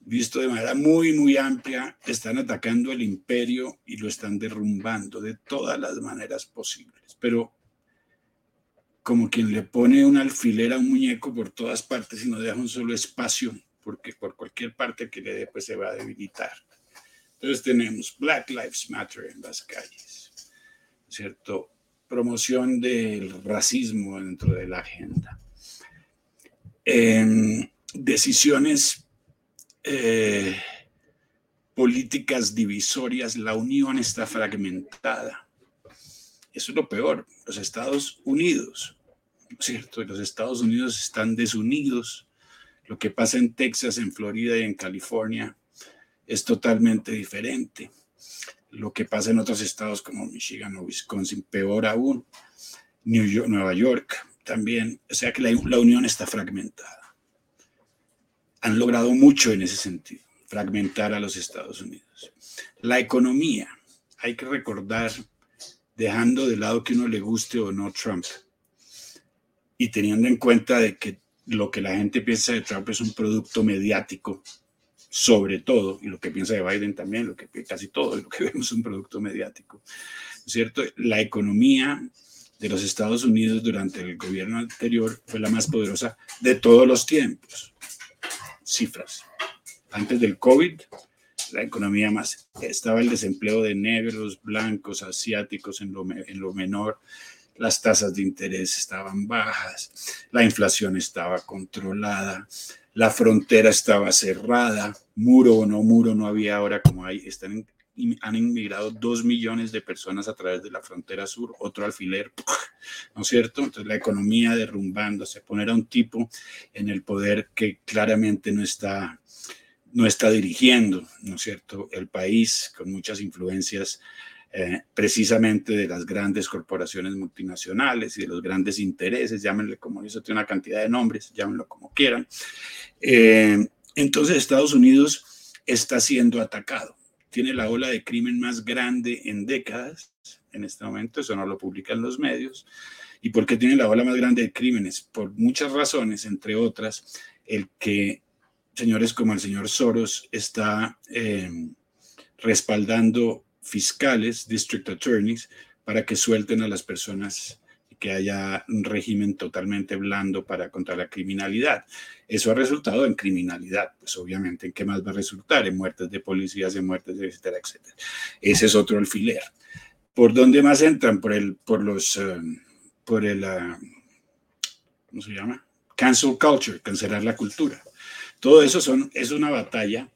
Visto de manera muy, muy amplia, están atacando el imperio y lo están derrumbando de todas las maneras posibles. Pero como quien le pone un alfiler a un muñeco por todas partes y no deja un solo espacio, porque por cualquier parte que le dé, pues se va a debilitar. Entonces tenemos Black Lives Matter en las calles, ¿cierto? Promoción del racismo dentro de la agenda. Em, decisiones eh, políticas divisorias, la unión está fragmentada. Eso es lo peor. Los Estados Unidos, ¿cierto? Los Estados Unidos están desunidos. Lo que pasa en Texas, en Florida y en California es totalmente diferente. Lo que pasa en otros estados como Michigan o Wisconsin, peor aún. New York, Nueva York también. O sea que la unión está fragmentada. Han logrado mucho en ese sentido, fragmentar a los Estados Unidos. La economía, hay que recordar dejando de lado que uno le guste o no Trump y teniendo en cuenta de que lo que la gente piensa de Trump es un producto mediático, sobre todo, y lo que piensa de Biden también, lo que casi todo lo que vemos es un producto mediático, ¿cierto? La economía de los Estados Unidos durante el gobierno anterior fue la más poderosa de todos los tiempos. Cifras. Antes del COVID, la economía más. Estaba el desempleo de negros, blancos, asiáticos en lo, en lo menor, las tasas de interés estaban bajas, la inflación estaba controlada, la frontera estaba cerrada, muro o no muro no había ahora como hay, están han inmigrado dos millones de personas a través de la frontera sur, otro alfiler, ¿no es cierto? Entonces la economía derrumbándose, poner a un tipo en el poder que claramente no está no está dirigiendo, ¿no es cierto?, el país con muchas influencias eh, precisamente de las grandes corporaciones multinacionales y de los grandes intereses, llámenle como eso, tiene una cantidad de nombres, llámenlo como quieran. Eh, entonces Estados Unidos está siendo atacado, tiene la ola de crimen más grande en décadas en este momento, eso no lo publican los medios. ¿Y por qué tiene la ola más grande de crímenes? Por muchas razones, entre otras, el que señores como el señor Soros está eh, respaldando fiscales, district attorneys, para que suelten a las personas que haya un régimen totalmente blando para contra la criminalidad. Eso ha resultado en criminalidad, pues obviamente, ¿en qué más va a resultar? En muertes de policías, en muertes, etcétera, etcétera. Ese es otro alfiler. ¿Por dónde más entran? Por el, por los, eh, por el, uh, ¿cómo se llama? Cancel culture, cancelar la cultura todo eso son, es una batalla,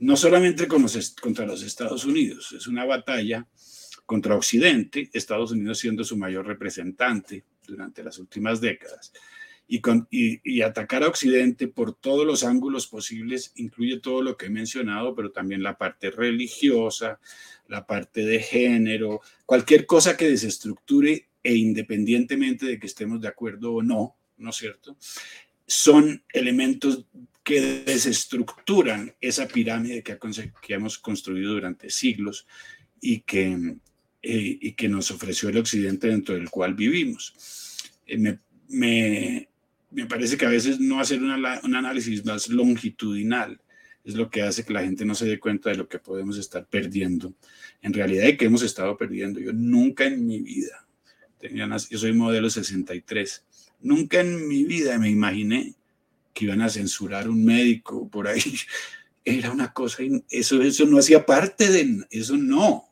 no solamente con los, contra los Estados Unidos, es una batalla contra Occidente, Estados Unidos siendo su mayor representante durante las últimas décadas. Y, con, y, atacar a Occidente por todos los ángulos posibles incluye todo lo que he mencionado, pero también la parte religiosa, la parte de género, cualquier cosa que desestructure e independientemente de que estemos de acuerdo o no, ¿no es cierto? Son elementos que desestructuran esa pirámide que, que hemos construido durante siglos y que, eh, y que nos ofreció el occidente dentro del cual vivimos. Eh, me, me, me, parece que a veces no hacer una, un análisis más longitudinal es lo que hace que la gente no se dé cuenta de lo que podemos estar perdiendo. En realidad, de que hemos estado perdiendo. Yo nunca en mi vida, tenía, yo soy modelo 63, nunca en mi vida me imaginé que iban a censurar un médico por ahí. Era una cosa, eso, eso no hacía parte de, eso no,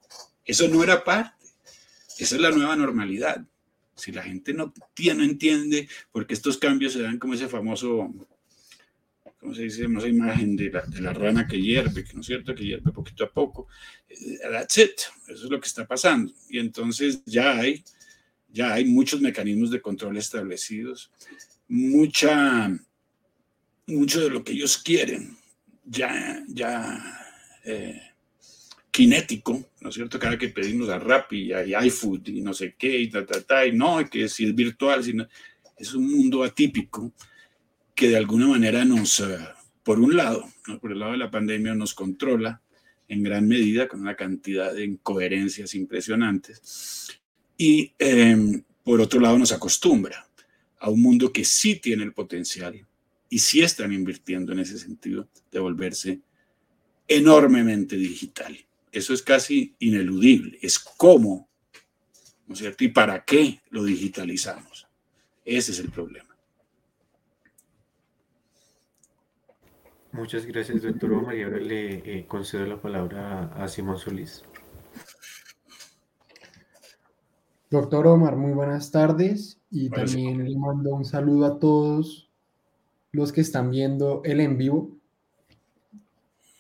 eso no era parte. Esa es la nueva normalidad. Si la gente no, no entiende, porque estos cambios se dan como ese famoso, ¿cómo se dice? Esa imagen de la, de la rana que hierve, que no es cierto, que hierve poquito a poco. Eh, that's it. Eso es lo que está pasando. Y entonces ya hay, ya hay muchos mecanismos de control establecidos, mucha, mucho de lo que ellos quieren, ya, ya eh, kinético, ¿no es cierto? Cada que pedimos a Rappi y iFood y no sé qué, y ta, ta, ta, y no, que si es virtual, sino, es un mundo atípico que de alguna manera nos, uh, por un lado, por el lado de la pandemia, nos controla en gran medida con una cantidad de incoherencias impresionantes y eh, por otro lado nos acostumbra a un mundo que sí tiene el potencial y sí están invirtiendo en ese sentido de volverse enormemente digital. Eso es casi ineludible. Es cómo, ¿no es cierto? ¿Y para qué lo digitalizamos? Ese es el problema. Muchas gracias, doctor Omar. Y ahora le eh, concedo la palabra a Simón Solís. Doctor Omar, muy buenas tardes y también le mando un saludo a todos los que están viendo el en vivo.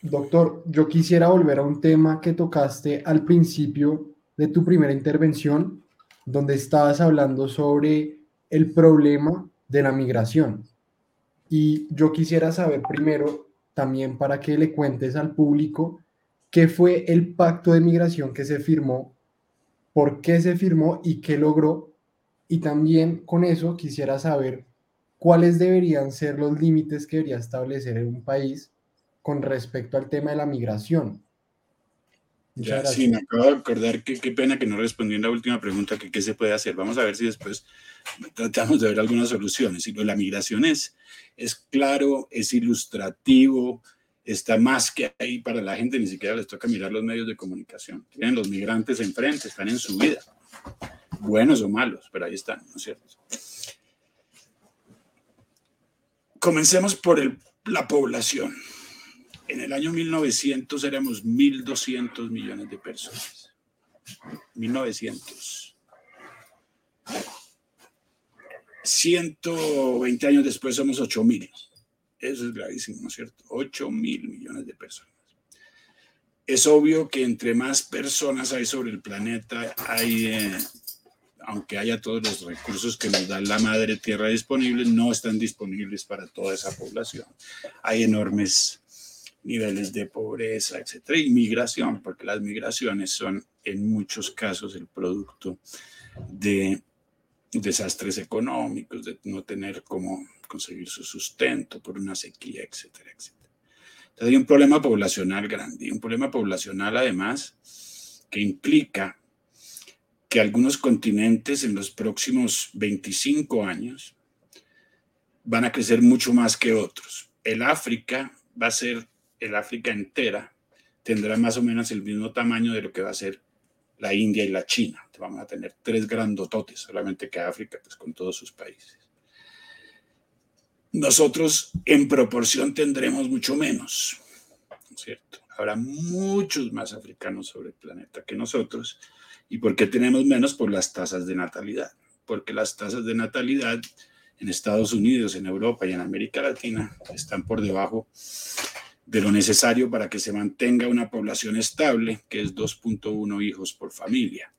Doctor, yo quisiera volver a un tema que tocaste al principio de tu primera intervención, donde estabas hablando sobre el problema de la migración. Y yo quisiera saber primero, también para que le cuentes al público, qué fue el pacto de migración que se firmó, por qué se firmó y qué logró. Y también con eso quisiera saber cuáles deberían ser los límites que debería establecer un país con respecto al tema de la migración. Ya, sí, me acabo de acordar que qué pena que no respondí en la última pregunta, que qué se puede hacer. Vamos a ver si después tratamos de ver algunas soluciones. Y la migración es, es claro, es ilustrativo, está más que ahí para la gente, ni siquiera les toca mirar los medios de comunicación. Tienen los migrantes enfrente, están en su vida, buenos o malos, pero ahí están, ¿no es cierto? Comencemos por el, la población. En el año 1900 éramos 1.200 millones de personas. 1900. 120 años después somos 8.000. Eso es gravísimo, ¿no es cierto? 8 mil millones de personas. Es obvio que entre más personas hay sobre el planeta, hay, eh, aunque haya todos los recursos que nos da la madre tierra disponibles, no están disponibles para toda esa población. Hay enormes niveles de pobreza, etcétera, y migración, porque las migraciones son en muchos casos el producto de desastres económicos, de no tener cómo conseguir su sustento por una sequía, etcétera, etcétera. Entonces hay un problema poblacional grande, y un problema poblacional además que implica que algunos continentes en los próximos 25 años van a crecer mucho más que otros. El África va a ser el África entera tendrá más o menos el mismo tamaño de lo que va a ser la India y la China. Vamos a tener tres grandototes, solamente que África, pues con todos sus países. Nosotros en proporción tendremos mucho menos, ¿cierto? Habrá muchos más africanos sobre el planeta que nosotros. ¿Y por qué tenemos menos? Por las tasas de natalidad. Porque las tasas de natalidad en Estados Unidos, en Europa y en América Latina están por debajo de lo necesario para que se mantenga una población estable, que es 2.1 hijos por familia.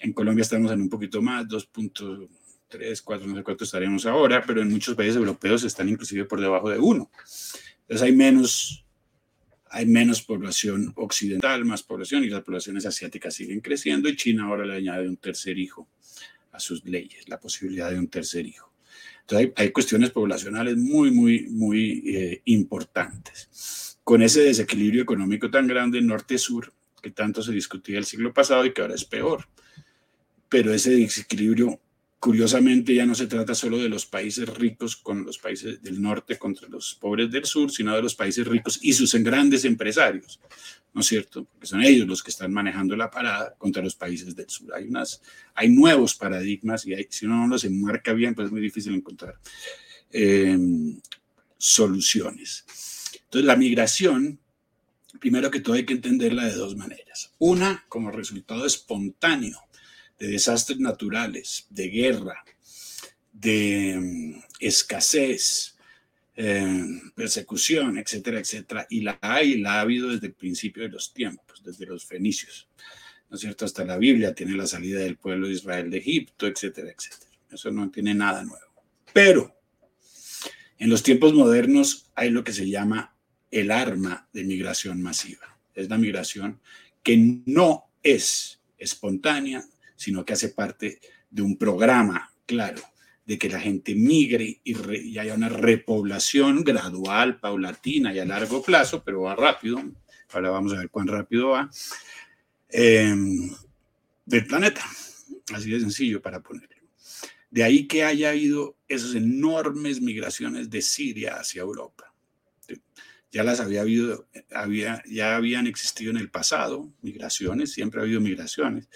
En Colombia estamos en un poquito más, 2.3, 4, no sé cuánto estaremos ahora, pero en muchos países europeos están inclusive por debajo de uno. Entonces hay menos, hay menos población occidental, más población, y las poblaciones asiáticas siguen creciendo, y China ahora le añade un tercer hijo a sus leyes, la posibilidad de un tercer hijo. Hay, cuestiones poblacionales muy, muy, muy eh, importantes. Con ese desequilibrio económico tan grande norte-sur, que tanto se discutía el siglo pasado y que ahora es peor. Pero ese desequilibrio Curiosamente, ya no se trata solo de los países ricos con los países del norte contra los pobres del sur, sino de los países ricos y sus grandes empresarios, ¿no es cierto? Porque son ellos los que están manejando la parada contra los países del sur. Hay, unas, hay nuevos paradigmas y si uno no los enmarca bien, pues es muy difícil encontrar eh, soluciones. Entonces, la migración, primero que todo hay que entenderla de dos maneras. Una, como resultado espontáneo de desastres naturales, de guerra, de mm, escasez, eh, persecución, etcétera, etcétera. Y la hay, la ha habido desde el principio de los tiempos, desde los fenicios. ¿No es cierto? Hasta la Biblia tiene la salida del pueblo de Israel de Egipto, etcétera, etcétera. Eso no tiene nada nuevo. Pero en los tiempos modernos hay lo que se llama el arma de migración masiva. Es la migración que no es espontánea, sino que hace parte de un programa claro de que la gente migre y, haya una repoblación gradual, paulatina y a largo plazo, pero va rápido. Ahora vamos a ver cuán rápido va. Em, del planeta. Así de sencillo para ponerlo. De ahí que haya habido esas enormes migraciones de Siria hacia Europa. Ya las había habido, había, ya habían existido en el pasado, migraciones, siempre ha habido migraciones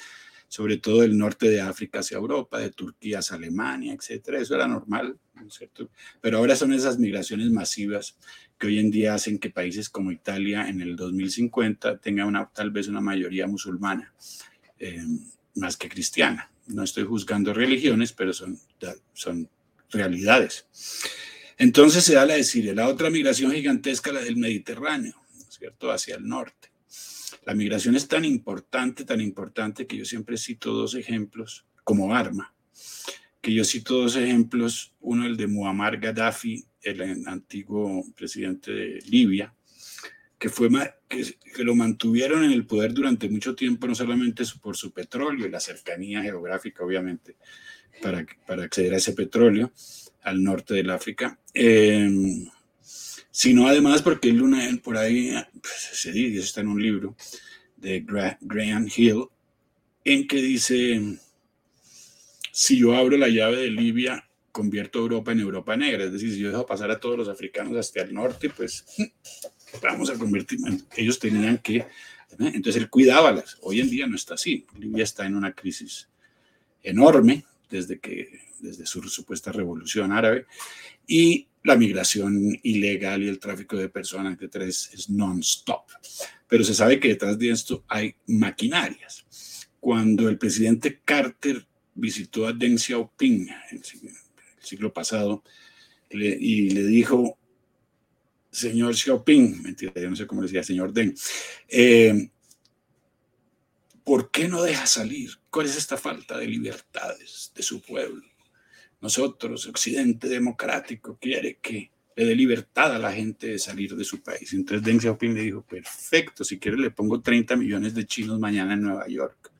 sobre todo del norte de África hacia Europa, de Turquía hacia Alemania, etcétera. Eso era normal, ¿no es cierto? Pero ahora son esas migraciones masivas que hoy en día hacen que países como Italia en el 2050 tengan una, tal vez una mayoría musulmana, eh, más que cristiana. No estoy juzgando religiones, pero son, son realidades. Entonces se da la de Siria, la otra migración gigantesca, la del Mediterráneo, ¿no es cierto?, hacia el norte. La migración es tan importante, tan importante que yo siempre cito dos ejemplos como arma, que yo cito dos ejemplos, uno el de Muammar Gaddafi, el antiguo presidente de Libia, que, fue, que, que, lo mantuvieron en el poder durante mucho tiempo, no solamente por su petróleo y la cercanía geográfica, obviamente, para, para acceder a ese petróleo al norte del África, eh, sino además porque él, por ahí pues, se dice, está en un libro de Graham Hill, en que dice, si yo abro la llave de Libia, convierto Europa en Europa negra, es decir, si yo dejo pasar a todos los africanos hasta el norte, pues vamos a convertir, ellos tenían que, entonces él cuidábalas, hoy en día no está así, Libia está en una crisis enorme desde que, desde su supuesta revolución árabe, y la migración ilegal y el tráfico de personas, etcétera, es, es non-stop. Pero se sabe que detrás de esto hay maquinarias. Cuando el presidente Carter visitó a Deng Xiaoping el, siglo pasado y le dijo, señor Xiaoping, mentira, yo no sé cómo le decía, señor Deng, eh, ¿por qué no deja salir? ¿Cuál es esta falta de libertades de su pueblo? Nosotros, Occidente democrático, quiere que le dé libertad a la gente de salir de su país. Entonces Deng Xiaoping le dijo, perfecto, si quiere le pongo 30 millones de chinos mañana en Nueva York.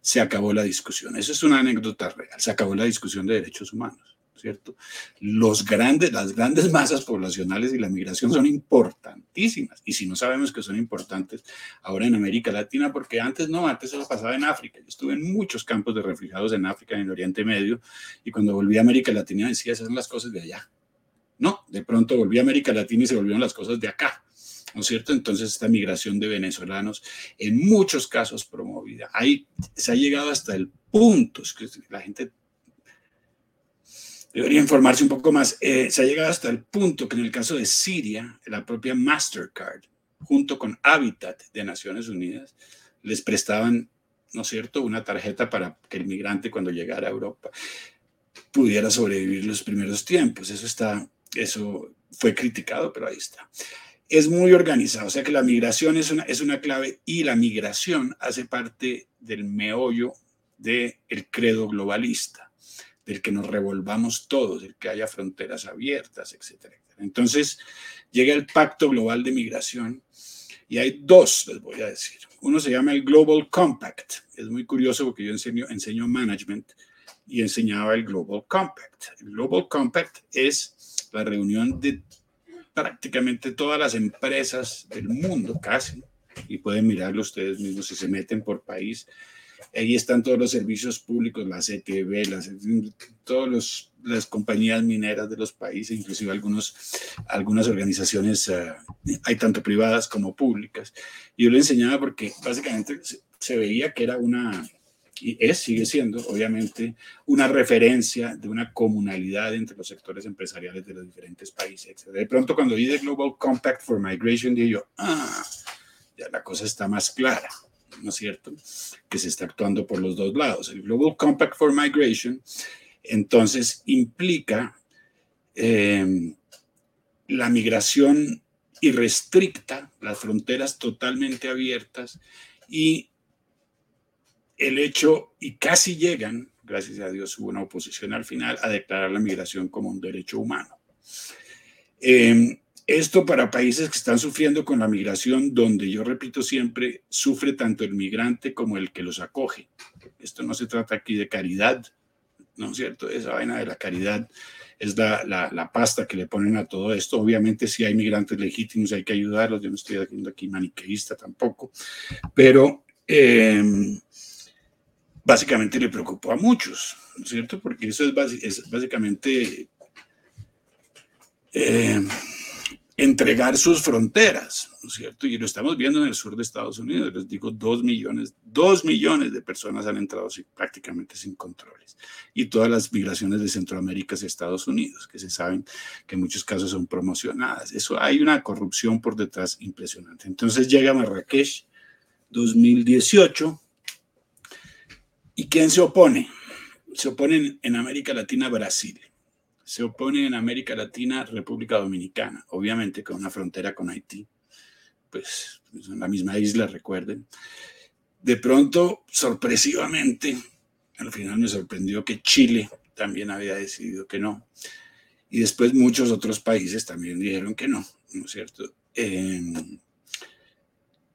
Se acabó la discusión. Eso es una anécdota real. Se acabó la discusión de derechos humanos. ¿Cierto? Los grandes, las grandes masas poblacionales y la migración son importantísimas. Y si no sabemos que son importantes ahora en América Latina, porque antes no, antes se lo pasaba en África. Yo estuve en muchos campos de refugiados en África, en el Oriente Medio, y cuando volví a América Latina decía, esas son las cosas de allá. No, de pronto volví a América Latina y se volvieron las cosas de acá. ¿no es cierto? Entonces esta migración de venezolanos, en muchos casos promovida, ahí se ha llegado hasta el punto, es que la gente debería informarse un poco más. Eh, se ha llegado hasta el punto que en el caso de Siria, la propia Mastercard, junto con Habitat de Naciones Unidas, les prestaban, ¿no es cierto?, una tarjeta para que el migrante cuando llegara a Europa pudiera sobrevivir los primeros tiempos. Eso está, eso fue criticado, pero ahí está. Es muy organizado, o sea que la migración es una, es una clave y la migración hace parte del meollo del el credo globalista del que nos revolvamos todos, del que haya fronteras abiertas, etcétera. Entonces llega el Pacto Global de Migración y hay dos, les voy a decir. Uno se llama el Global Compact. Es muy curioso porque yo enseño, enseño management y enseñaba el Global Compact. El Global Compact es la reunión de prácticamente todas las empresas del mundo, casi, y pueden mirarlo ustedes mismos si se meten por país, Ahí están todos los servicios públicos, la CTV, las, todas las compañías mineras de los países, inclusive algunos, algunas organizaciones, eh, hay tanto privadas como públicas. Yo le enseñaba porque básicamente se, veía que era una, y es, sigue siendo, obviamente, una referencia de una comunalidad entre los sectores empresariales de los diferentes países. De pronto, cuando vi el Global Compact for Migration, dije yo, ah, ya la cosa está más clara. ¿No es cierto? Que se está actuando por los dos lados. El Global Compact for Migration, entonces, implica eh, la migración irrestricta, las fronteras totalmente abiertas y el hecho, y casi llegan, gracias a Dios hubo una oposición al final, a declarar la migración como un derecho humano. Em, esto para países que están sufriendo con la migración, donde yo repito siempre, sufre tanto el migrante como el que los acoge. Esto no se trata aquí de caridad, ¿no es cierto? Esa vaina de la caridad es la, la, pasta que le ponen a todo esto. Obviamente si hay migrantes legítimos hay que ayudarlos, yo no estoy haciendo aquí maniqueísta tampoco, pero em, básicamente le preocupó a muchos, ¿no es cierto? Porque eso es, básicamente... Em, entregar sus fronteras, ¿no es cierto? Y lo estamos viendo en el sur de Estados Unidos, les digo, dos millones, dos millones de personas han entrado prácticamente sin controles. Y todas las migraciones de Centroamérica hacia Estados Unidos, que se saben que en muchos casos son promocionadas. Eso hay una corrupción por detrás impresionante. Entonces llega Marrakech 2018. ¿Y quién se opone? Se oponen en América Latina Brasil se opone en América Latina República Dominicana, obviamente con una frontera con Haití, pues en la misma isla, recuerden. De pronto, sorpresivamente, al final me sorprendió que Chile también había decidido que no. Y después muchos otros países también dijeron que no, ¿no es cierto?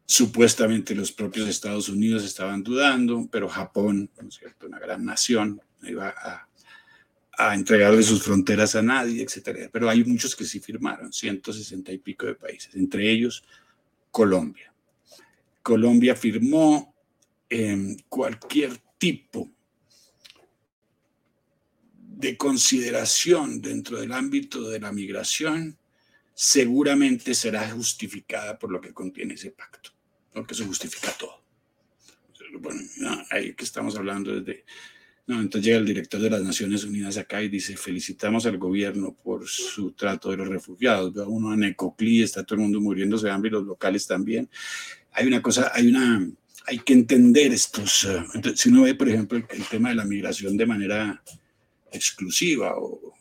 supuestamente los propios Estados Unidos estaban dudando, pero Japón, ¿no es cierto? Una gran nación, iba a a entregarle sus fronteras a nadie, etcétera. Pero hay muchos que sí firmaron, 160 y pico de países, entre ellos Colombia. Colombia firmó en cualquier tipo de consideración dentro del ámbito de la migración seguramente será justificada por lo que contiene ese pacto, porque eso justifica todo. Bueno, ahí que estamos hablando desde no, entonces llega el director de las Naciones Unidas acá y dice, felicitamos al gobierno por su trato de los refugiados. Veo uno en Ecoclí, está todo el mundo muriéndose de hambre y los locales también. Hay una cosa, hay una, hay que entender estos, eh, si uno ve, por ejemplo, el, tema de la migración de manera exclusiva o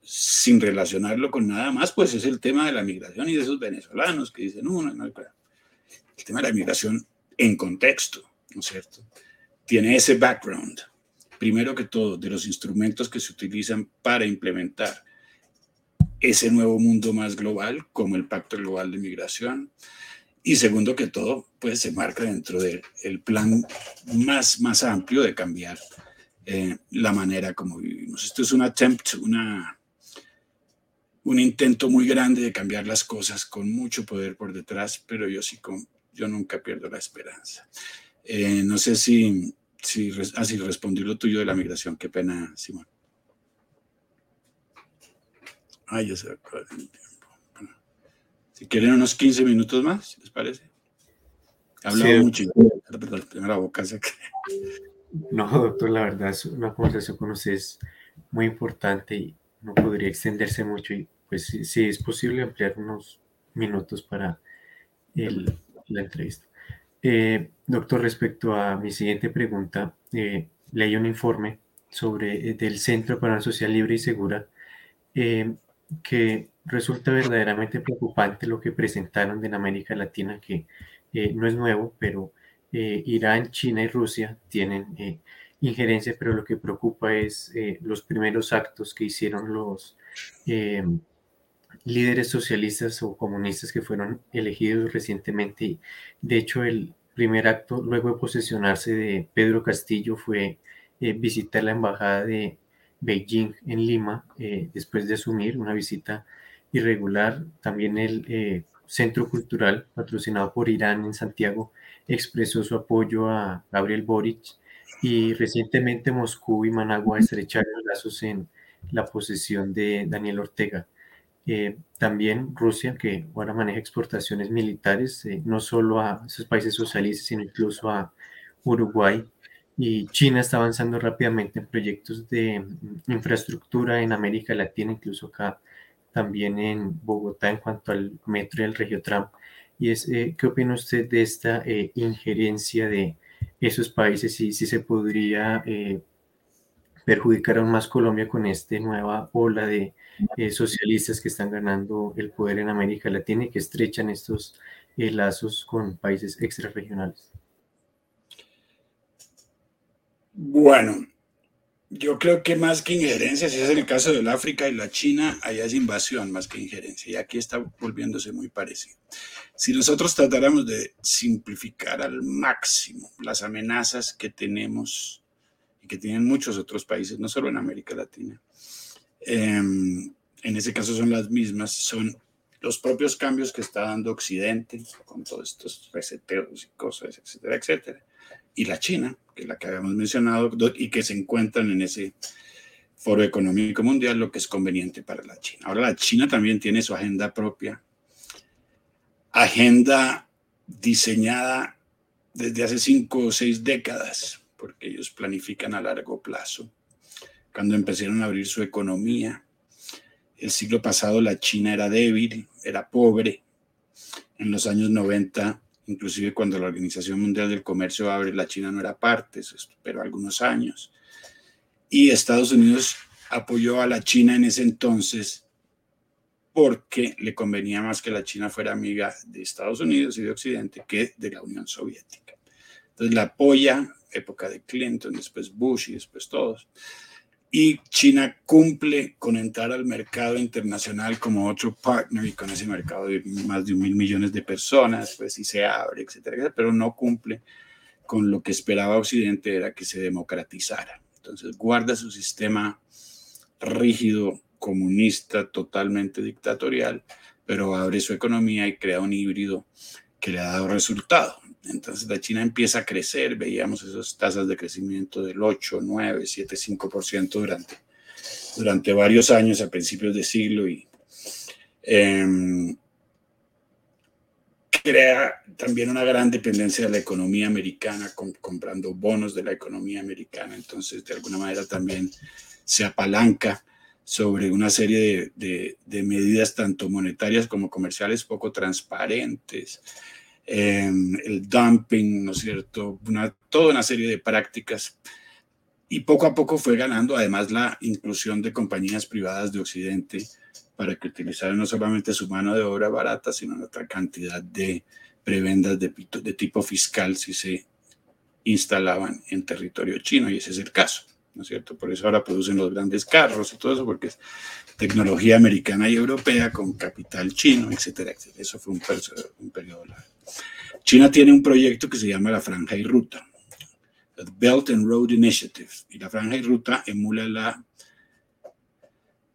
sin relacionarlo con nada más, pues es el tema de la migración y de esos venezolanos que dicen, uno, no, el tema de la migración en contexto, ¿no es cierto? Tiene ese background primero que todo, de los instrumentos que se utilizan para implementar ese nuevo mundo más global, como el Pacto Global de Migración. Y segundo que todo, pues se marca dentro del plan más, más amplio de cambiar eh, la manera como vivimos. Esto es un attempt, una, un intento muy grande de cambiar las cosas con mucho poder por detrás, pero yo sí, con, yo nunca pierdo la esperanza. Eh, no sé si Sí, así ah, respondió lo tuyo de la migración. Qué pena, Simón. Ay, ya se va a el tiempo. si quieren unos 15 minutos más, ¿les parece? He hablado mucho. Perdón, primera boca se No, doctor, la verdad es una conversación con usted es muy importante y no podría extenderse mucho. Y pues si, es posible ampliar unos minutos para la entrevista. Eh, doctor, respecto a mi siguiente pregunta, eh, leí un informe sobre eh, del Centro para una Social Libre y Segura que resulta verdaderamente preocupante lo que presentaron en América Latina, que no es nuevo, pero Irán, China y Rusia tienen injerencia, pero lo que preocupa es los primeros actos que hicieron los líderes socialistas o comunistas que fueron elegidos recientemente. De hecho, el primer acto luego de posesionarse de Pedro Castillo fue eh, visitar la embajada de Beijing en Lima, eh, después de asumir una visita irregular. También el eh, Centro Cultural, patrocinado por Irán en Santiago, expresó su apoyo a Gabriel Boric y recientemente Moscú y Managua estrecharon lazos en la posesión de Daniel Ortega. Eh, también Rusia, que ahora maneja exportaciones militares, eh, no solo a esos países socialistas, sino incluso a Uruguay. Y China está avanzando rápidamente en proyectos de mm, infraestructura en América Latina, incluso acá también en Bogotá en cuanto al metro y el Regiotram. y es, ¿qué opina usted de esta injerencia de esos países y si se podría perjudicar aún más Colombia con esta nueva ola de socialistas que están ganando el poder en América Latina y que estrechan estos lazos con países extrarregionales? Bueno, yo creo que más que injerencia, si es el caso del África y la China, allá es invasión más que injerencia. Y aquí está volviéndose muy parecido. Si nosotros tratáramos de simplificar al máximo las amenazas que tenemos y que tienen muchos otros países, no solo en América Latina, em, en ese caso son las mismas, son los propios cambios que está dando Occidente con todos estos reseteos y cosas, etcétera, etcétera y la China, que es la que habíamos mencionado, y que se encuentran en ese foro económico mundial, lo que es conveniente para la China. Ahora la China también tiene su agenda propia, agenda diseñada desde hace cinco o seis décadas, porque ellos planifican a largo plazo. Cuando empezaron a abrir su economía, el siglo pasado la China era débil, era pobre. En los años 90 Inclusive cuando la Organización Mundial del Comercio abre, la China no era parte, pero algunos años. Y Estados Unidos apoyó a la China en ese entonces porque le convenía más que la China fuera amiga de Estados Unidos y de Occidente que de la Unión Soviética. Entonces la apoya, época de Clinton, después Bush y después todos y China cumple con entrar al mercado internacional como otro partner y con ese mercado de más de un mil millones de personas, pues sí se abre, etcétera, etcétera, pero no cumple con lo que esperaba Occidente, era que se democratizara. Entonces guarda su sistema rígido, comunista, totalmente dictatorial, pero abre su economía y crea un híbrido que le ha dado resultado. Entonces la China empieza a crecer, veíamos esas tasas de crecimiento del 8, 9, 7, 5% durante, durante varios años a principios de siglo y em, crea también una gran dependencia de la economía americana, comprando bonos de la economía americana. Entonces, de alguna manera también se apalanca sobre una serie de, de medidas tanto monetarias como comerciales poco transparentes. Em, el dumping, ¿no es cierto? Toda una serie de prácticas. Y poco a poco fue ganando además la inclusión de compañías privadas de Occidente para que utilizaran no solamente su mano de obra barata, sino otra cantidad de prebendas de, de tipo fiscal si se instalaban en territorio chino, y ese es el caso. ¿No es cierto? Por eso ahora producen los grandes carros y todo eso, porque es tecnología americana y europea con capital chino, etcétera, etcétera. Eso fue un, periodo largo. China tiene un proyecto que se llama la Franja y Ruta, Belt and Road Initiative, y la Franja y Ruta emula la,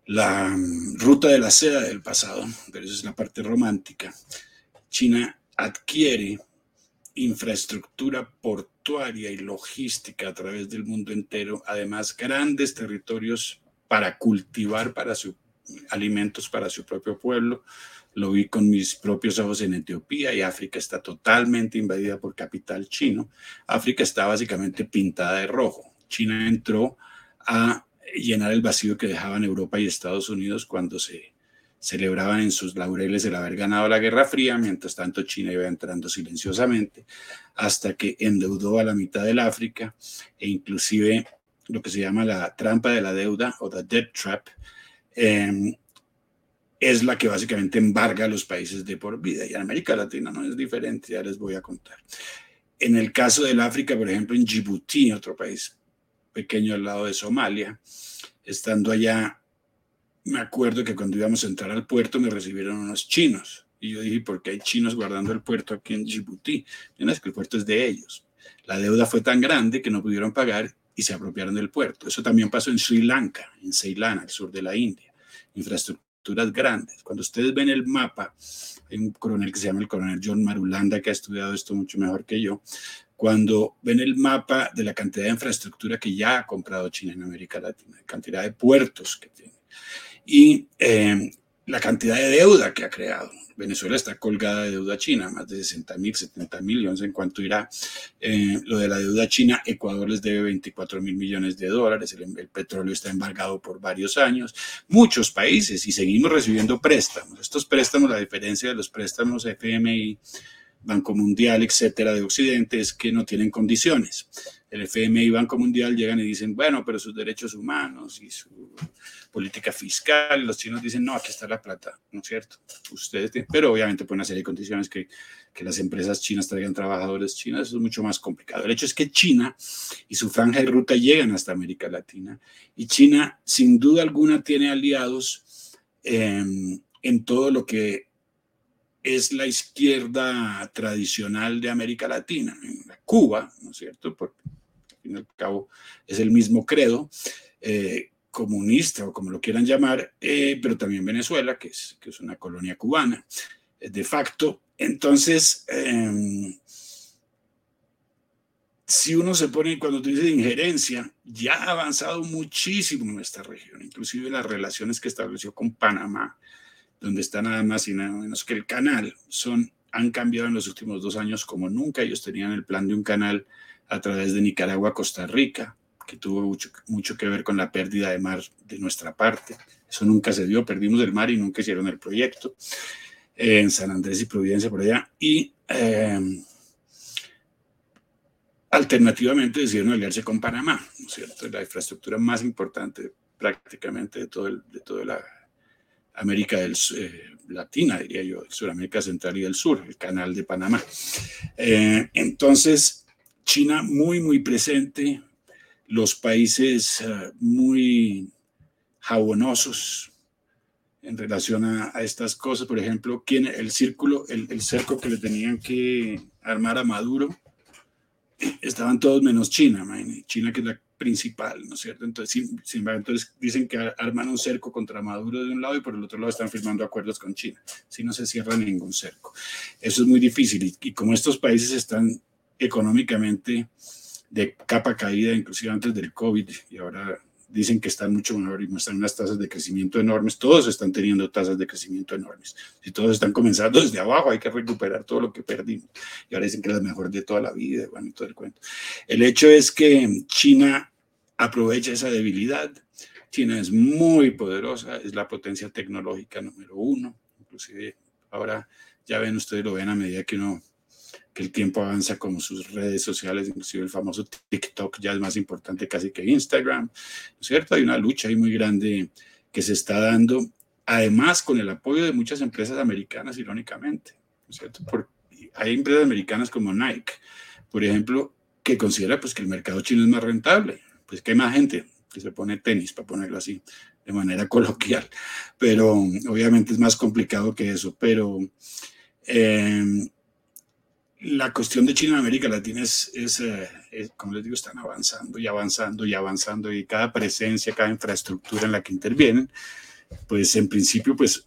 la mm, ruta de la seda del pasado, pero esa es la parte romántica. China adquiere infraestructura portuaria y logística a través del mundo entero, además grandes territorios para cultivar para su, alimentos para su propio pueblo, lo vi con mis propios ojos en Etiopía y África está totalmente invadida por capital chino. África está básicamente pintada de rojo. China entró a llenar el vacío que dejaban Europa y Estados Unidos cuando se celebraban en sus laureles el haber ganado la Guerra Fría, mientras tanto China iba entrando silenciosamente hasta que endeudó a la mitad del África e inclusive lo que se llama la trampa de la deuda o the debt trap, eh, es la que básicamente embarga a los países de por vida. Y en América Latina no es diferente, ya les voy a contar. En el caso del África, por ejemplo, en Djibouti, otro país pequeño al lado de Somalia, estando allá, me acuerdo que cuando íbamos a entrar al puerto me recibieron unos chinos. Y yo dije, ¿por qué hay chinos guardando el puerto aquí en Djibouti? No es que el puerto es de ellos. La deuda fue tan grande que no pudieron pagar y se apropiaron del puerto. Eso también pasó en Sri Lanka, en Ceilán, al sur de la India. Infraestructura grandes. Cuando ustedes ven el mapa, hay un coronel que se llama el coronel John Marulanda, que ha estudiado esto mucho mejor que yo. Cuando ven el mapa de la cantidad de infraestructura que ya ha comprado China en América Latina, la cantidad de puertos que tiene, y eh, la cantidad de deuda que ha creado. Venezuela está colgada de deuda china, más de 60 mil, 70 mil, millones en cuanto irá eh, lo de la deuda china. Ecuador les debe 24 mil millones de dólares, el, petróleo está embargado por varios años, muchos países y seguimos recibiendo préstamos. Estos préstamos, la diferencia de los préstamos FMI, Banco Mundial, etcétera, de Occidente, es que no tienen condiciones el FMI y Banco Mundial llegan y dicen, bueno, pero sus derechos humanos y su política fiscal, los chinos dicen, no, aquí está la plata, ¿no es cierto? Ustedes pero obviamente pueden hacer condiciones que, que las empresas chinas traigan trabajadores chinos, eso es mucho más complicado. El hecho es que China y su franja de ruta llegan hasta América Latina y China sin duda alguna tiene aliados en, en todo lo que es la izquierda tradicional de América Latina, Cuba, ¿no es cierto? Porque fin al cabo es el mismo credo, eh, comunista o como lo quieran llamar, eh, pero también Venezuela, que es, que es una colonia cubana, eh, de facto. Entonces, em, si uno se pone, cuando tú dices injerencia, ya ha avanzado muchísimo en nuestra región, inclusive las relaciones que estableció con Panamá, donde está nada más y nada menos que el canal, son, han cambiado en los últimos dos años como nunca. Ellos tenían el plan de un canal a través de Nicaragua a Costa Rica, que tuvo mucho, mucho que ver con la pérdida de mar de nuestra parte. Eso nunca se dio, perdimos el mar y nunca hicieron el proyecto. en San Andrés y Providencia por allá. Y em, alternativamente decidieron aliarse con Panamá, ¿no es cierto? La infraestructura más importante prácticamente de, todo el, de toda la América del, eh, Latina, diría yo, Suramérica Central y del Sur, el canal de Panamá. Eh, entonces, China muy, muy presente, los países eh, muy jabonosos en relación a, estas cosas. Por ejemplo, ¿quién, el círculo, el, cerco que le tenían que armar a Maduro, estaban todos menos China, China que es la principal, ¿no es cierto? Entonces, entonces dicen que arman un cerco contra Maduro de un lado y por el otro lado están firmando acuerdos con China. Si no se cierra ningún cerco. Eso es muy difícil y como estos países están económicamente de capa caída, inclusive antes del COVID, y ahora dicen que están mucho mejor y muestran unas tasas de crecimiento enormes. Todos están teniendo tasas de crecimiento enormes. Si todos están comenzando desde abajo, hay que recuperar todo lo que perdimos. Y ahora dicen que es la mejor de toda la vida, bueno, y todo el cuento. El hecho es que China aprovecha esa debilidad. China es muy poderosa, es la potencia tecnológica número uno. Inclusive ahora ya ven, ustedes lo ven a medida que uno que el tiempo avanza como sus redes sociales, inclusive el famoso TikTok ya es más importante casi que Instagram, ¿no es cierto? Hay una lucha ahí muy grande que se está dando, además con el apoyo de muchas empresas americanas, irónicamente, ¿no es cierto? hay empresas americanas como Nike, por ejemplo, que considera pues que el mercado chino es más rentable, pues que hay más gente que se pone tenis, para ponerlo así, de manera coloquial, pero obviamente es más complicado que eso, pero... Eh, la cuestión de China en América Latina es, eh, es, como les digo, están avanzando y avanzando y avanzando y cada presencia, cada infraestructura en la que intervienen, pues en principio, pues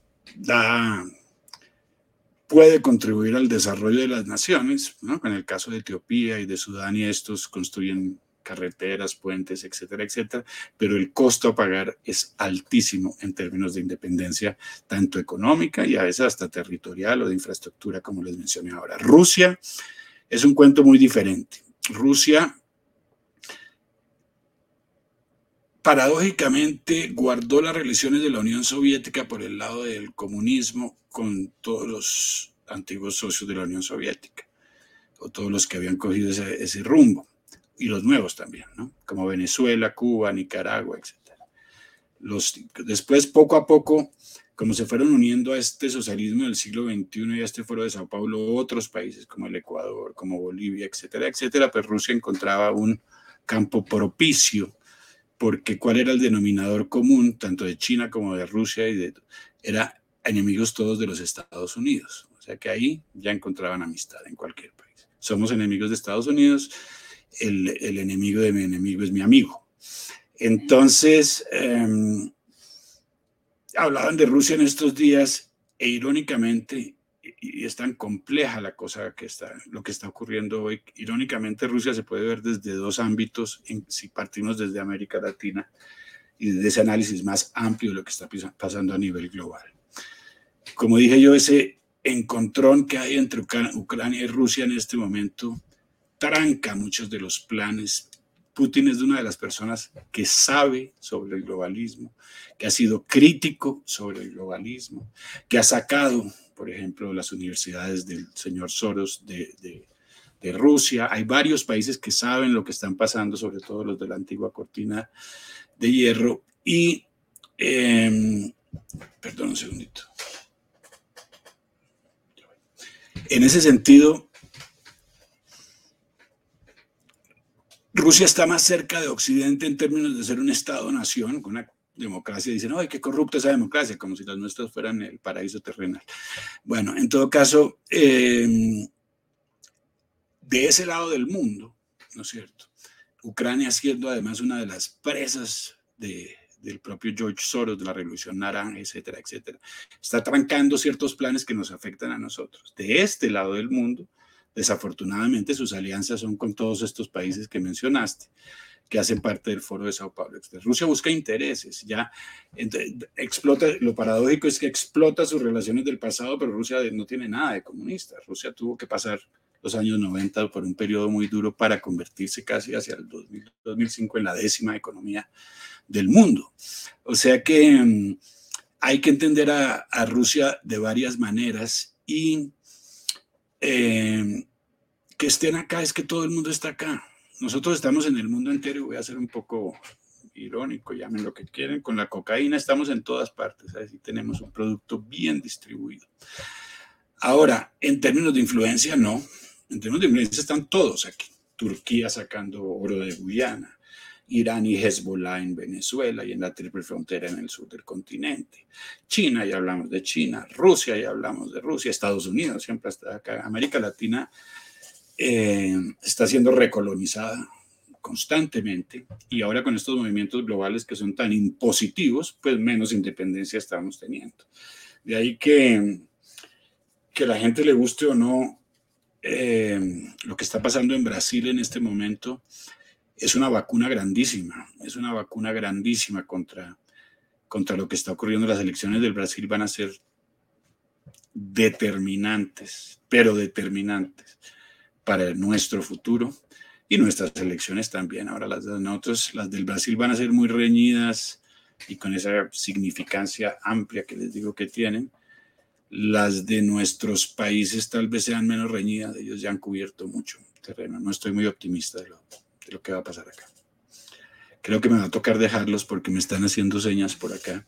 puede contribuir al desarrollo de las naciones, ¿no? En el caso de Etiopía y de Sudán y estos construyen carreteras, puentes, etcétera, etcétera, pero el costo a pagar es altísimo en términos de independencia, tanto económica y a veces hasta territorial o de infraestructura, como les mencioné ahora. Rusia es un cuento muy diferente. Rusia paradójicamente guardó las relaciones de la Unión Soviética por el lado del comunismo con todos los antiguos socios de la Unión Soviética, o todos los que habían cogido ese, ese rumbo y los nuevos también, ¿no? como Venezuela, Cuba, Nicaragua, etc. Los, después, poco a poco, como se fueron uniendo a este socialismo del siglo XXI y a este foro de Sao Paulo, otros países como el Ecuador, como Bolivia, etcétera, etcétera, pues Rusia encontraba un campo propicio, porque cuál era el denominador común, tanto de China como de Rusia, y de, era enemigos todos de los Estados Unidos. O sea que ahí ya encontraban amistad en cualquier país. Somos enemigos de Estados Unidos, el, enemigo de mi enemigo es mi amigo. Entonces, eh, hablaban de Rusia en estos días e irónicamente, y, es tan compleja la cosa que está, lo que está ocurriendo hoy, irónicamente Rusia se puede ver desde dos ámbitos, en, si partimos desde América Latina y desde ese análisis más amplio de lo que está pasando a nivel global. como dije yo, ese encontrón que hay entre Ucrania y Rusia en este momento tranca muchos de los planes. Putin es una de las personas que sabe sobre el globalismo, que ha sido crítico sobre el globalismo, que ha sacado, por ejemplo, las universidades del señor Soros de, Rusia. Hay varios países que saben lo que están pasando, sobre todo los de la antigua cortina de hierro. Y, em, perdón un segundito. En ese sentido, Rusia está más cerca de Occidente en términos de ser un Estado-nación, con una democracia. Dicen, ¡ay, qué corrupta esa democracia! Como si las nuestras fueran el paraíso terrenal. Bueno, en todo caso, em, de ese lado del mundo, ¿no es cierto? Ucrania siendo además una de las presas de, del propio George Soros, de la Revolución Naranja, etcétera, etcétera. Está trancando ciertos planes que nos afectan a nosotros. De este lado del mundo, desafortunadamente sus alianzas son con todos estos países que mencionaste que hacen parte del foro de Sao Paulo. Rusia busca intereses, ya explota, lo paradójico es que explota sus relaciones del pasado, pero Rusia no tiene nada de comunista. Rusia tuvo que pasar los años 90 por un periodo muy duro para convertirse casi hacia el 2005 en la décima economía del mundo. O sea que mm, hay que entender a, Rusia de varias maneras y em, que estén acá es que todo el mundo está acá. Nosotros estamos en el mundo entero voy a ser un poco irónico, llamen lo que quieren, con la cocaína estamos en todas partes, así tenemos un producto bien distribuido. Ahora, en términos de influencia, no. En términos de influencia están todos aquí. Turquía sacando oro de Guyana, Irán y Hezbollah en Venezuela y en la triple frontera en el sur del continente. China, ya hablamos de China. Rusia, ya hablamos de Rusia. Estados Unidos, siempre está acá. América Latina eh, está siendo recolonizada constantemente y ahora con estos movimientos globales que son tan impositivos, pues menos independencia estamos teniendo. De ahí que, que la gente le guste o no eh, lo que está pasando en Brasil en este momento es una vacuna grandísima, es una vacuna grandísima contra, contra lo que está ocurriendo. Las elecciones del Brasil van a ser determinantes, pero determinantes para nuestro futuro y nuestras elecciones también. Ahora las de nosotros, las del Brasil van a ser muy reñidas y con esa significancia amplia que les digo que tienen. Las de nuestros países tal vez sean menos reñidas, ellos ya han cubierto mucho terreno. No estoy muy optimista de lo, de lo que va a pasar acá. Creo que me va a tocar dejarlos porque me están haciendo señas por acá.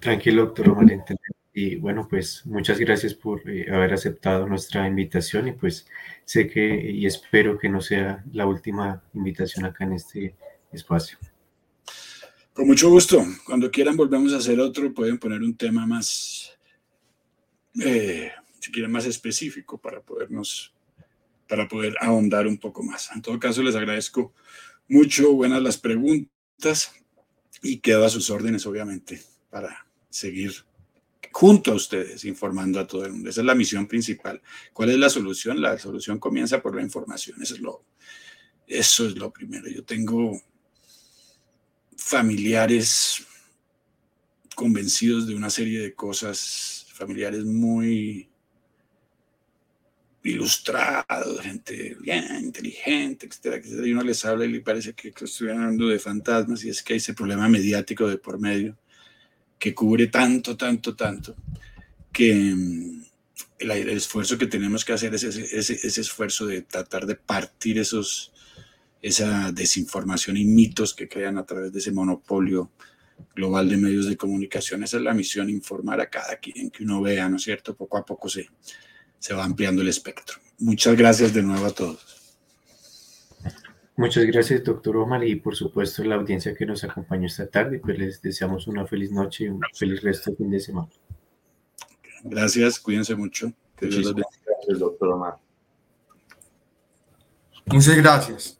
Tranquilo, doctor Valente. Y bueno, pues muchas gracias por eh, haber aceptado nuestra invitación y pues sé que y espero que no sea la última invitación acá en este espacio. Con mucho gusto. Cuando quieran volvemos a hacer otro, pueden poner un tema más, eh, si quieren, más específico para podernos, para poder ahondar un poco más. En todo caso, les agradezco mucho, buenas las preguntas y quedo a sus órdenes, obviamente, para seguir junto a ustedes informando a todo el mundo. Esa es la misión principal. ¿Cuál es la solución? La solución comienza por la información. Eso es lo, eso es lo primero. Yo tengo familiares convencidos de una serie de cosas, familiares muy ilustrados, gente bien inteligente, etcétera, etcétera, y uno les habla y le parece que estoy hablando de fantasmas y es que hay ese problema mediático de por medio que cubre tanto, tanto, tanto, que mm, el, esfuerzo que tenemos que hacer es ese, ese esfuerzo de tratar de partir esos, esa desinformación y mitos que crean a través de ese monopolio global de medios de comunicación. Esa es la misión, informar a cada quien que uno vea, ¿no es cierto? Poco a poco se, se va ampliando el espectro. Muchas gracias de nuevo a todos. Muchas gracias, doctor Omar, y por supuesto la audiencia que nos acompañó esta tarde. Pues les deseamos una feliz noche y un feliz resto de fin de semana. Gracias, cuídense mucho. Que Dios los bendiga, doctor Omar. Muchas gracias.